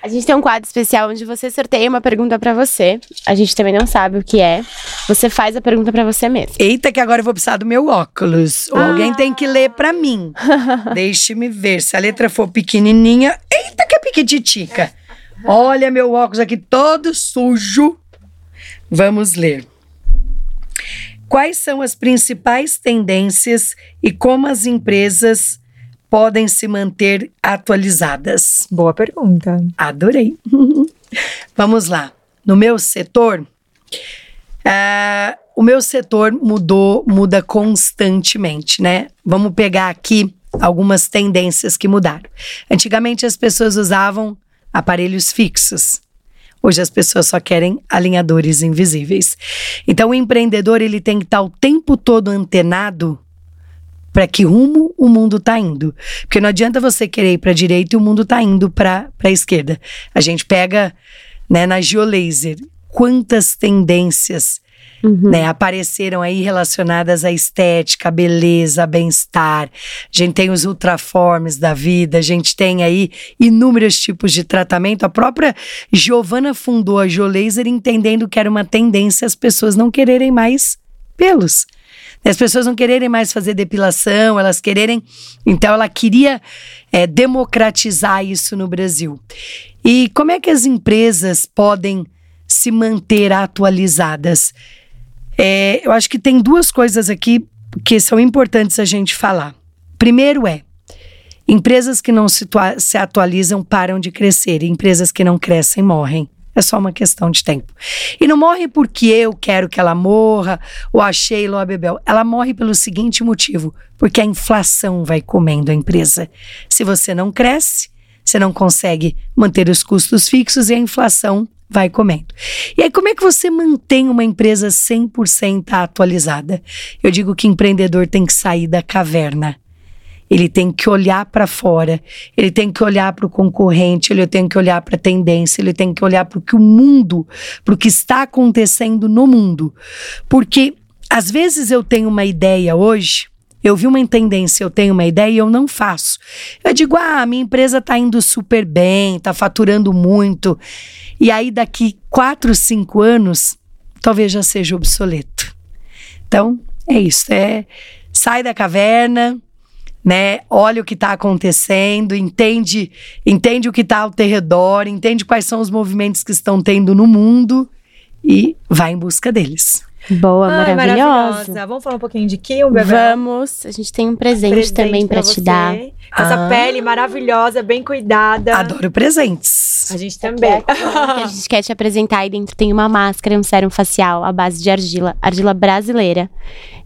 Speaker 2: A gente tem um quadro especial onde você sorteia uma pergunta pra você. A gente também não sabe o que é. Você faz a pergunta pra você mesmo.
Speaker 3: Eita, que agora eu vou precisar do meu óculos.
Speaker 2: Ah.
Speaker 3: alguém tem que ler para mim. Deixe-me ver. Se a letra for pequenininha. Eita, que é piquititica. Olha meu óculos aqui todo sujo. Vamos ler. Quais são as principais tendências e como as empresas podem se manter atualizadas?
Speaker 1: Boa pergunta.
Speaker 3: Adorei. Vamos lá. No meu setor, ah, o meu setor mudou, muda constantemente, né? Vamos pegar aqui algumas tendências que mudaram. Antigamente as pessoas usavam aparelhos fixos. Hoje as pessoas só querem alinhadores invisíveis. Então o empreendedor ele tem que estar o tempo todo antenado para que rumo o mundo está indo. Porque não adianta você querer ir para a direita e o mundo está indo para a esquerda. A gente pega né, na geolaser quantas tendências né, apareceram aí relacionadas à estética, à beleza, bem-estar. A gente tem os ultraformes da vida, a gente tem aí inúmeros tipos de tratamento. A própria Giovana fundou a Geolaser entendendo que era uma tendência as pessoas não quererem mais pelos. As pessoas não quererem mais fazer depilação, elas quererem. Então, ela queria é, democratizar isso no Brasil. E como é que as empresas podem se manter atualizadas? É, eu acho que tem duas coisas aqui que são importantes a gente falar. Primeiro é empresas que não se, se atualizam param de crescer, e empresas que não crescem morrem. É só uma questão de tempo. E não morre porque eu quero que ela morra, ou a Sheila ou a Bebel. Ela morre pelo seguinte motivo: porque a inflação vai comendo a empresa. Se você não cresce, você não consegue manter os custos fixos e a inflação vai comendo. E aí, como é que você mantém uma empresa 100% atualizada? Eu digo que empreendedor tem que sair da caverna. Ele tem que olhar para fora, ele tem que olhar para o concorrente, ele tem que olhar para a tendência, ele tem que olhar para o que o mundo, para o que está acontecendo no mundo. Porque às vezes eu tenho uma ideia hoje, eu vi uma tendência, eu tenho uma ideia e eu não faço. Eu digo, ah, minha empresa está indo super bem, está faturando muito. E aí, daqui quatro, cinco anos, talvez já seja obsoleto. Então, é isso. É sai da caverna, né? Olha o que está acontecendo, entende, entende o que está ao teu redor, entende quais são os movimentos que estão tendo no mundo e vai em busca deles.
Speaker 2: Boa, Ai, maravilhosa. maravilhosa.
Speaker 1: Vamos falar um pouquinho de Kim, bebê?
Speaker 2: Vamos. A gente tem um presente, presente também para te dar.
Speaker 1: Essa ah. pele maravilhosa, bem cuidada.
Speaker 3: Adoro presentes.
Speaker 1: A gente também.
Speaker 2: que a gente quer te apresentar aí dentro tem uma máscara e um sérum facial à base de argila, argila brasileira.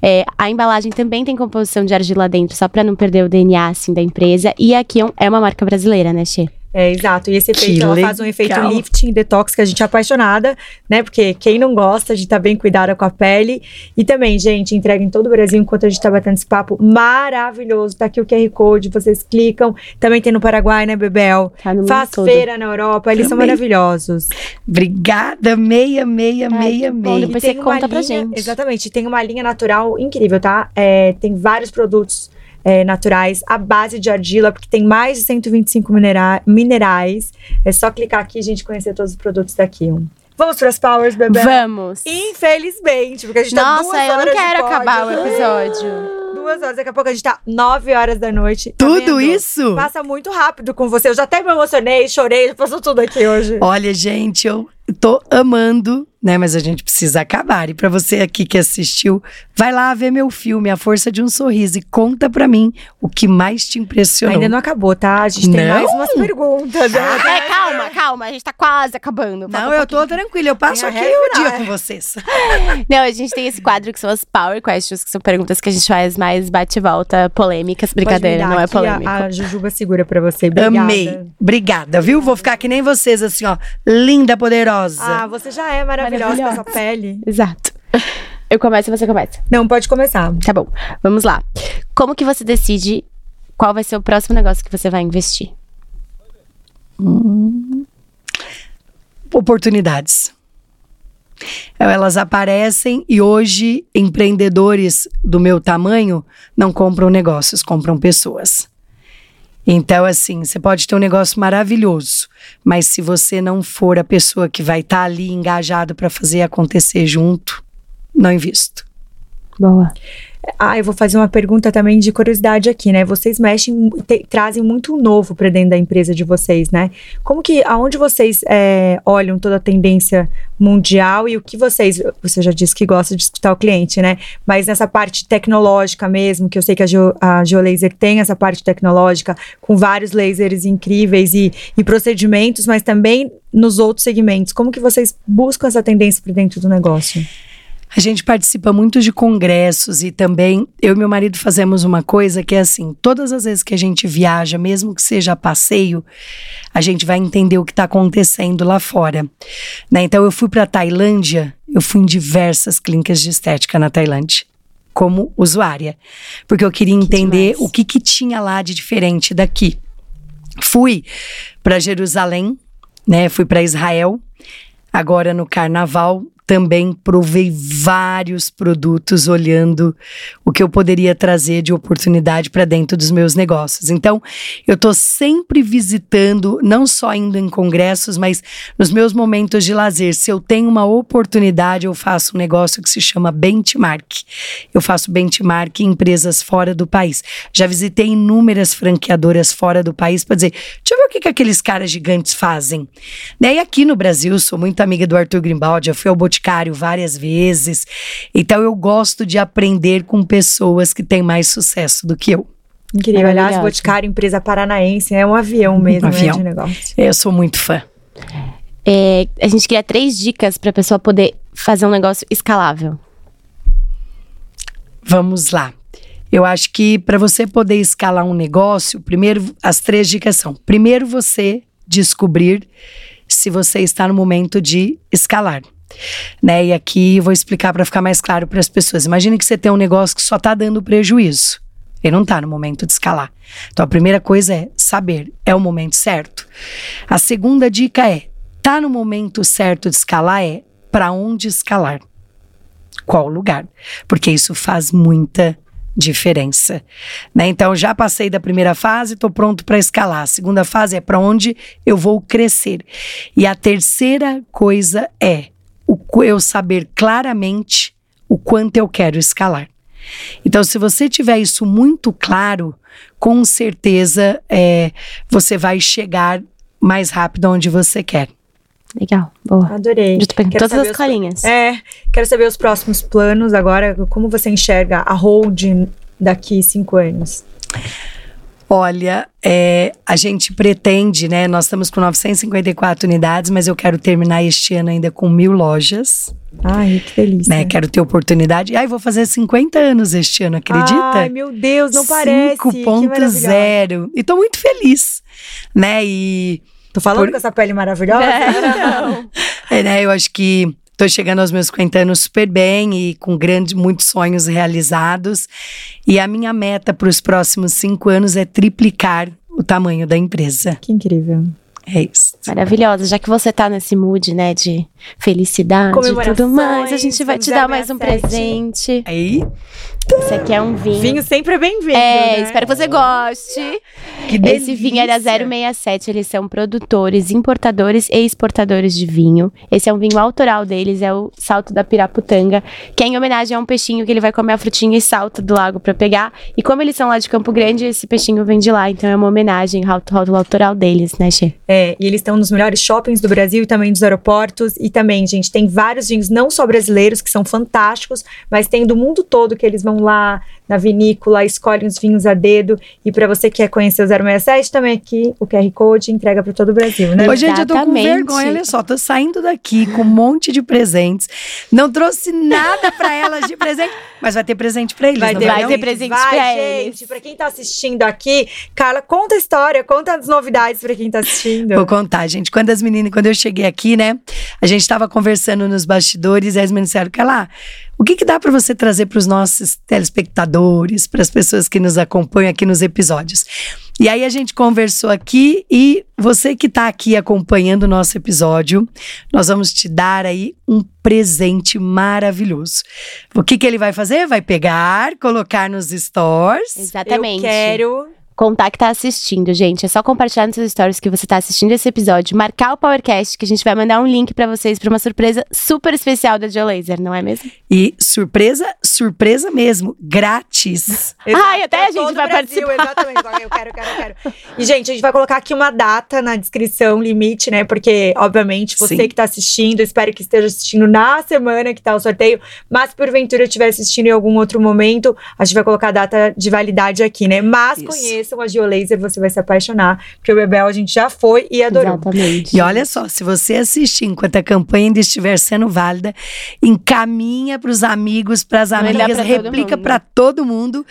Speaker 2: É, a embalagem também tem composição de argila dentro, só para não perder o DNA assim da empresa. E aqui é uma marca brasileira, né, Xê?
Speaker 1: É, exato. E esse efeito, que ela legal. faz um efeito lifting, detox, que a gente é apaixonada, né? Porque quem não gosta, a gente tá bem cuidada com a pele. E também, gente, entrega em todo o Brasil enquanto a gente tá batendo esse papo maravilhoso. Tá aqui o QR Code, vocês clicam. Também tem no Paraguai, né, Bebel? Tá no Faz feira na Europa, eles também. são maravilhosos.
Speaker 3: Obrigada, meia, meia, Ai, meia, meia.
Speaker 2: Depois você conta linha, pra gente.
Speaker 1: Exatamente, tem uma linha natural incrível, tá? É, tem vários produtos é, naturais à base de argila, porque tem mais de 125 minera minerais. É só clicar aqui e a gente conhecer todos os produtos daqui. Vamos para as powers, bebê?
Speaker 2: Vamos.
Speaker 1: Infelizmente, porque a gente
Speaker 2: Nossa,
Speaker 1: tá duas horas
Speaker 2: eu não quero acabar o episódio.
Speaker 1: Duas horas, daqui a pouco a gente tá nove horas da noite.
Speaker 3: Tá tudo isso?
Speaker 1: Passa muito rápido com você. Eu já até me emocionei, chorei, já passou tudo aqui hoje.
Speaker 3: Olha, gente, eu tô amando né? Mas a gente precisa acabar. E para você aqui que assistiu, vai lá ver meu filme A Força de um Sorriso e conta para mim o que mais te impressionou.
Speaker 1: Ainda não acabou, tá? A gente tem não? mais umas perguntas. Né?
Speaker 2: É, calma, calma, a gente tá quase acabando.
Speaker 3: Não, eu tô tranquila, eu passo aqui o dia com vocês.
Speaker 2: não, a gente tem esse quadro que são as Power Questions, que são perguntas que a gente faz mais bate-volta, polêmicas, brincadeira, não é polêmico.
Speaker 1: A, a Jujuba segura pra você, obrigada.
Speaker 3: Amei, obrigada, viu? Vou ficar que nem vocês, assim, ó, linda, poderosa.
Speaker 1: Ah, você já é maravilhosa maravilhosa com essa pele.
Speaker 2: Exato. Eu começo e você começa.
Speaker 1: Não, pode começar.
Speaker 2: Tá bom. Vamos lá. Como que você decide qual vai ser o próximo negócio que você vai investir?
Speaker 3: Hum. Oportunidades. Elas aparecem e hoje empreendedores do meu tamanho não compram negócios, compram pessoas. Então, assim, você pode ter um negócio maravilhoso, mas se você não for a pessoa que vai estar tá ali engajado para fazer acontecer junto, não invisto.
Speaker 2: Boa.
Speaker 1: Ah, eu vou fazer uma pergunta também de curiosidade aqui, né? Vocês mexem, te, trazem muito novo para dentro da empresa de vocês, né? Como que, aonde vocês é, olham toda a tendência mundial e o que vocês, você já disse que gosta de escutar o cliente, né? Mas nessa parte tecnológica mesmo, que eu sei que a, Geo, a Geolaser tem essa parte tecnológica com vários lasers incríveis e, e procedimentos, mas também nos outros segmentos. Como que vocês buscam essa tendência para dentro do negócio?
Speaker 3: A gente participa muito de congressos e também eu e meu marido fazemos uma coisa que é assim: todas as vezes que a gente viaja, mesmo que seja a passeio, a gente vai entender o que está acontecendo lá fora. Né? Então eu fui para Tailândia, eu fui em diversas clínicas de estética na Tailândia como usuária, porque eu queria entender que o que, que tinha lá de diferente daqui. Fui para Jerusalém, né? Fui para Israel. Agora no Carnaval também provei vários produtos olhando o que eu poderia trazer de oportunidade para dentro dos meus negócios. Então, eu estou sempre visitando, não só indo em congressos, mas nos meus momentos de lazer. Se eu tenho uma oportunidade, eu faço um negócio que se chama benchmark. Eu faço benchmark em empresas fora do país. Já visitei inúmeras franqueadoras fora do país para dizer, deixa eu ver o que, que aqueles caras gigantes fazem. Né? E aqui no Brasil, sou muito amiga do Arthur Grimbaldi, já fui ao Boticário várias vezes. Então eu gosto de aprender com pessoas que têm mais sucesso do que eu.
Speaker 1: Incrível. Aliás. Boticário, empresa paranaense, é um avião mesmo, né,
Speaker 3: avião.
Speaker 1: de negócio.
Speaker 3: Eu sou muito fã.
Speaker 2: É, a gente queria três dicas pra pessoa poder fazer um negócio escalável.
Speaker 3: Vamos lá. Eu acho que para você poder escalar um negócio, primeiro as três dicas são: primeiro você descobrir se você está no momento de escalar. Né? E aqui vou explicar para ficar mais claro para as pessoas. Imagine que você tem um negócio que só está dando prejuízo. Ele não está no momento de escalar. Então a primeira coisa é saber, é o momento certo. A segunda dica é: tá no momento certo de escalar é para onde escalar qual lugar, porque isso faz muita diferença, né? Então já passei da primeira fase, estou pronto para escalar. A segunda fase é para onde eu vou crescer. E a terceira coisa é o eu saber claramente o quanto eu quero escalar. Então, se você tiver isso muito claro, com certeza é, você vai chegar mais rápido onde você quer.
Speaker 2: Legal, boa.
Speaker 1: Adorei.
Speaker 2: Todas as
Speaker 1: os-
Speaker 2: colinhas.
Speaker 1: É, quero saber os próximos planos agora. Como você enxerga a holding daqui cinco anos?
Speaker 3: Olha, é, a gente pretende, né? Nós estamos com 954 unidades, mas eu quero terminar este ano ainda com mil lojas,
Speaker 1: Ai, que delícia.
Speaker 3: né? Quero ter oportunidade. Ai, vou fazer 50 anos este ano, acredita?
Speaker 1: Ai, meu Deus, não parece. Que maravilhosa.
Speaker 3: 5.0. E tô muito feliz, né? E
Speaker 1: Tô falando
Speaker 3: Por-
Speaker 1: com essa pele maravilhosa?
Speaker 2: Não.
Speaker 3: é, né, eu acho que tô chegando aos meus 50 anos super bem e com grandes, muitos sonhos realizados. E a minha meta para os próximos cinco anos é triplicar o tamanho da empresa.
Speaker 1: Que incrível.
Speaker 3: É isso.
Speaker 2: Maravilhosa. Já que você tá nesse mood, né, de felicidade e tudo mais, a gente vai te dar mais um
Speaker 1: 067.
Speaker 2: presente.
Speaker 3: Aí,
Speaker 2: Esse aqui é um vinho.
Speaker 1: Vinho sempre é bem-vindo.
Speaker 2: É,
Speaker 1: né?
Speaker 2: espero que você goste.
Speaker 3: que
Speaker 2: Esse vinho é da
Speaker 3: delícia.
Speaker 2: 067. Eles são produtores, importadores e exportadores de vinho. Esse é um vinho autoral deles, é o Salto da Piraputanga, que é em homenagem a um peixinho que ele vai comer a frutinha e salta do lago pra pegar. E como eles são lá de Campo Grande, esse peixinho vem de lá. Então é uma homenagem ao autoral deles, né, Xê?
Speaker 1: É, e eles estão nos melhores shoppings do Brasil e também dos aeroportos. E também, gente, tem vários vinhos, não só brasileiros, que são fantásticos, mas tem do mundo todo que eles vão lá na vinícola, escolhem os vinhos a dedo. E para você que quer conhecer o 067, também aqui o QR Code entrega para todo o Brasil, né?
Speaker 3: Ô, gente, eu tô com vergonha, olha só, tô saindo daqui com um monte de presentes. Não trouxe nada pra elas de presente, mas vai ter presente pra eles,
Speaker 1: Vai
Speaker 3: não
Speaker 1: ter,
Speaker 2: vai ter presente
Speaker 1: vai,
Speaker 2: pra
Speaker 1: gente.
Speaker 2: eles.
Speaker 1: Pra quem tá assistindo aqui, Carla, conta a história, conta as novidades pra quem tá assistindo.
Speaker 3: Vou contar, gente. Quando as meninas, quando eu cheguei aqui, né? A gente tava conversando nos bastidores e as meninas disseram, lá, o que que dá pra você trazer pros nossos telespectadores, pras pessoas que nos acompanham aqui nos episódios? E aí a gente conversou aqui e você que tá aqui acompanhando o nosso episódio, nós vamos te dar aí um presente maravilhoso. O que que ele vai fazer? Vai pegar, colocar nos stores.
Speaker 2: Exatamente.
Speaker 1: Eu quero.
Speaker 2: Contar que tá assistindo, gente. É só compartilhar nos seus stories que você tá assistindo esse episódio, marcar o Powercast, que a gente vai mandar um link pra vocês pra uma surpresa super especial da Geolaser, não é mesmo?
Speaker 3: E surpresa, surpresa mesmo, grátis.
Speaker 2: Ai, até a gente vai
Speaker 1: o Brasil,
Speaker 2: participar.
Speaker 1: Exatamente. Eu quero, quero, quero. E, gente, a gente vai colocar aqui uma data na descrição, limite, né? Porque, obviamente, você
Speaker 3: Sim.
Speaker 1: que tá assistindo, espero que esteja assistindo na semana que tá o sorteio. Mas, se porventura, estiver assistindo em algum outro momento, a gente vai colocar a data de validade aqui, né? Mas
Speaker 3: Isso.
Speaker 1: conheçam a Geolaser, você vai se apaixonar. Porque o Bebel a gente já foi e adorou.
Speaker 2: Exatamente.
Speaker 3: E olha só, se você assistir enquanto a campanha ainda estiver sendo válida, encaminha para os amigos, para as amigas,
Speaker 2: todo
Speaker 3: replica para todo mundo.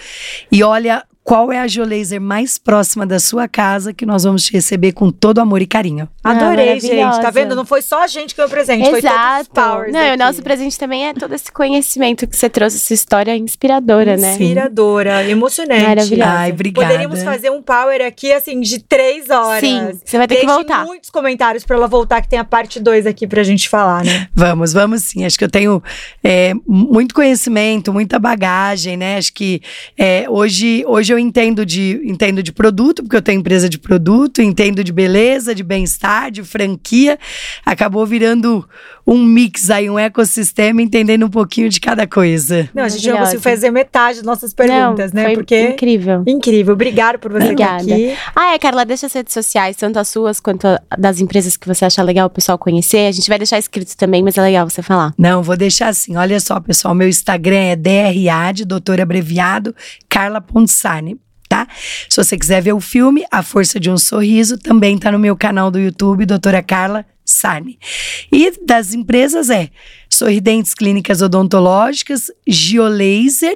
Speaker 3: E olha qual é a Geolaser mais próxima da sua casa que nós vamos te receber com todo amor e carinho.
Speaker 1: Adorei,
Speaker 2: Ah,
Speaker 1: gente. Tá vendo? Não foi só a gente que ganhou presente, foi todos os
Speaker 2: Exato.
Speaker 1: powers
Speaker 2: Não, e o
Speaker 1: aqui.
Speaker 2: nosso presente também é todo esse conhecimento que você trouxe, essa história inspiradora, né?
Speaker 1: Inspiradora, emocionante.
Speaker 2: Maravilhosa.
Speaker 3: Ai, obrigada.
Speaker 1: Poderíamos fazer um power aqui, assim, de três horas.
Speaker 2: Sim, você vai ter que
Speaker 1: Deixe
Speaker 2: voltar.
Speaker 1: muitos comentários pra ela voltar, que tem a parte 2 aqui pra gente falar, né?
Speaker 3: Vamos, vamos sim. Acho que eu tenho é, muito conhecimento, muita bagagem, né? Acho que é, hoje, hoje eu entendo de, entendo de produto, porque eu tenho empresa de produto, entendo de beleza, de bem-estar, de franquia. Acabou virando um mix aí, um ecossistema, entendendo um pouquinho de cada coisa.
Speaker 1: Não, a gente não conseguiu fazer metade das nossas perguntas,
Speaker 2: Não,
Speaker 1: né?
Speaker 2: foi
Speaker 1: Porque.
Speaker 2: incrível.
Speaker 1: Incrível, obrigado por você estar
Speaker 2: Obrigada.
Speaker 1: aqui.
Speaker 2: Ah, é, Carla, deixa as redes sociais, tanto as suas quanto das empresas que você acha legal o pessoal conhecer. A gente vai deixar escrito também, mas é legal você falar.
Speaker 3: Não, vou deixar assim. Olha só, pessoal, meu Instagram é DRA, de doutor abreviado, Carla Ponsarne. Tá? Se você quiser ver o filme A Força de um Sorriso, também tá no meu canal do YouTube, doutora Carla Sarni. E das empresas é Sorridentes Clínicas Odontológicas, Giolaser,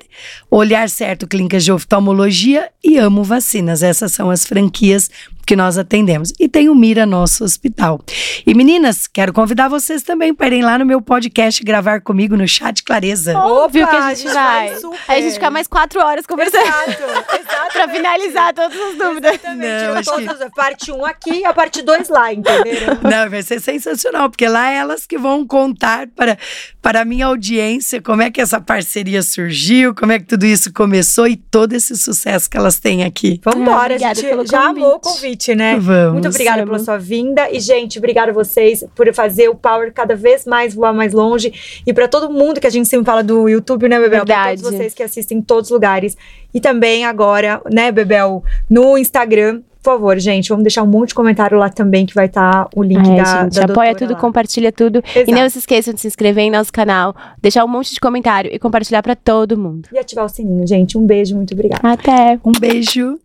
Speaker 3: Olhar Certo Clínicas de Oftalmologia e Amo Vacinas. Essas são as franquias que nós atendemos. E tem o Mira Nosso Hospital. E meninas, quero convidar vocês também para irem lá no meu podcast gravar comigo no Chat Clareza.
Speaker 2: Óbvio
Speaker 1: Opa,
Speaker 2: que a gente, vai.
Speaker 1: super.
Speaker 2: Aí a gente fica mais quatro horas conversando.
Speaker 1: Exato, exato.
Speaker 2: pra finalizar todas as dúvidas.
Speaker 1: Exatamente.
Speaker 3: Não, acho que-
Speaker 1: Parte 1 um aqui e a parte 2 lá, entenderam?
Speaker 3: Não, vai ser sensacional, porque lá é elas que vão contar para, para a minha audiência como é que essa parceria surgiu, como é que tudo isso começou e todo esse sucesso que elas têm aqui.
Speaker 1: Vambora, a
Speaker 2: Obrigada
Speaker 1: gente
Speaker 2: pelo
Speaker 1: já amou o
Speaker 2: convite.
Speaker 1: Convite, né?
Speaker 3: Vamos.
Speaker 1: Muito obrigada pela sua vinda. E, gente, obrigada a vocês por fazer o Power cada vez mais voar mais longe. E pra todo mundo que a gente sempre fala do YouTube, né, Bebel? Pra
Speaker 2: Verdade.
Speaker 1: todos vocês que assistem em todos os lugares. E também agora, né, Bebel, no Instagram. Por favor, gente, vamos deixar um monte de comentário lá também, que vai estar o link
Speaker 2: É,
Speaker 1: da,
Speaker 2: gente,
Speaker 1: da
Speaker 2: apoia tudo,
Speaker 1: lá.
Speaker 2: compartilha tudo.
Speaker 1: Exato.
Speaker 2: E não se esqueçam de se inscrever em nosso canal, deixar um monte de comentário e compartilhar pra todo mundo.
Speaker 1: E ativar o sininho, gente. Um beijo, muito obrigada.
Speaker 2: Até!
Speaker 3: Um beijo.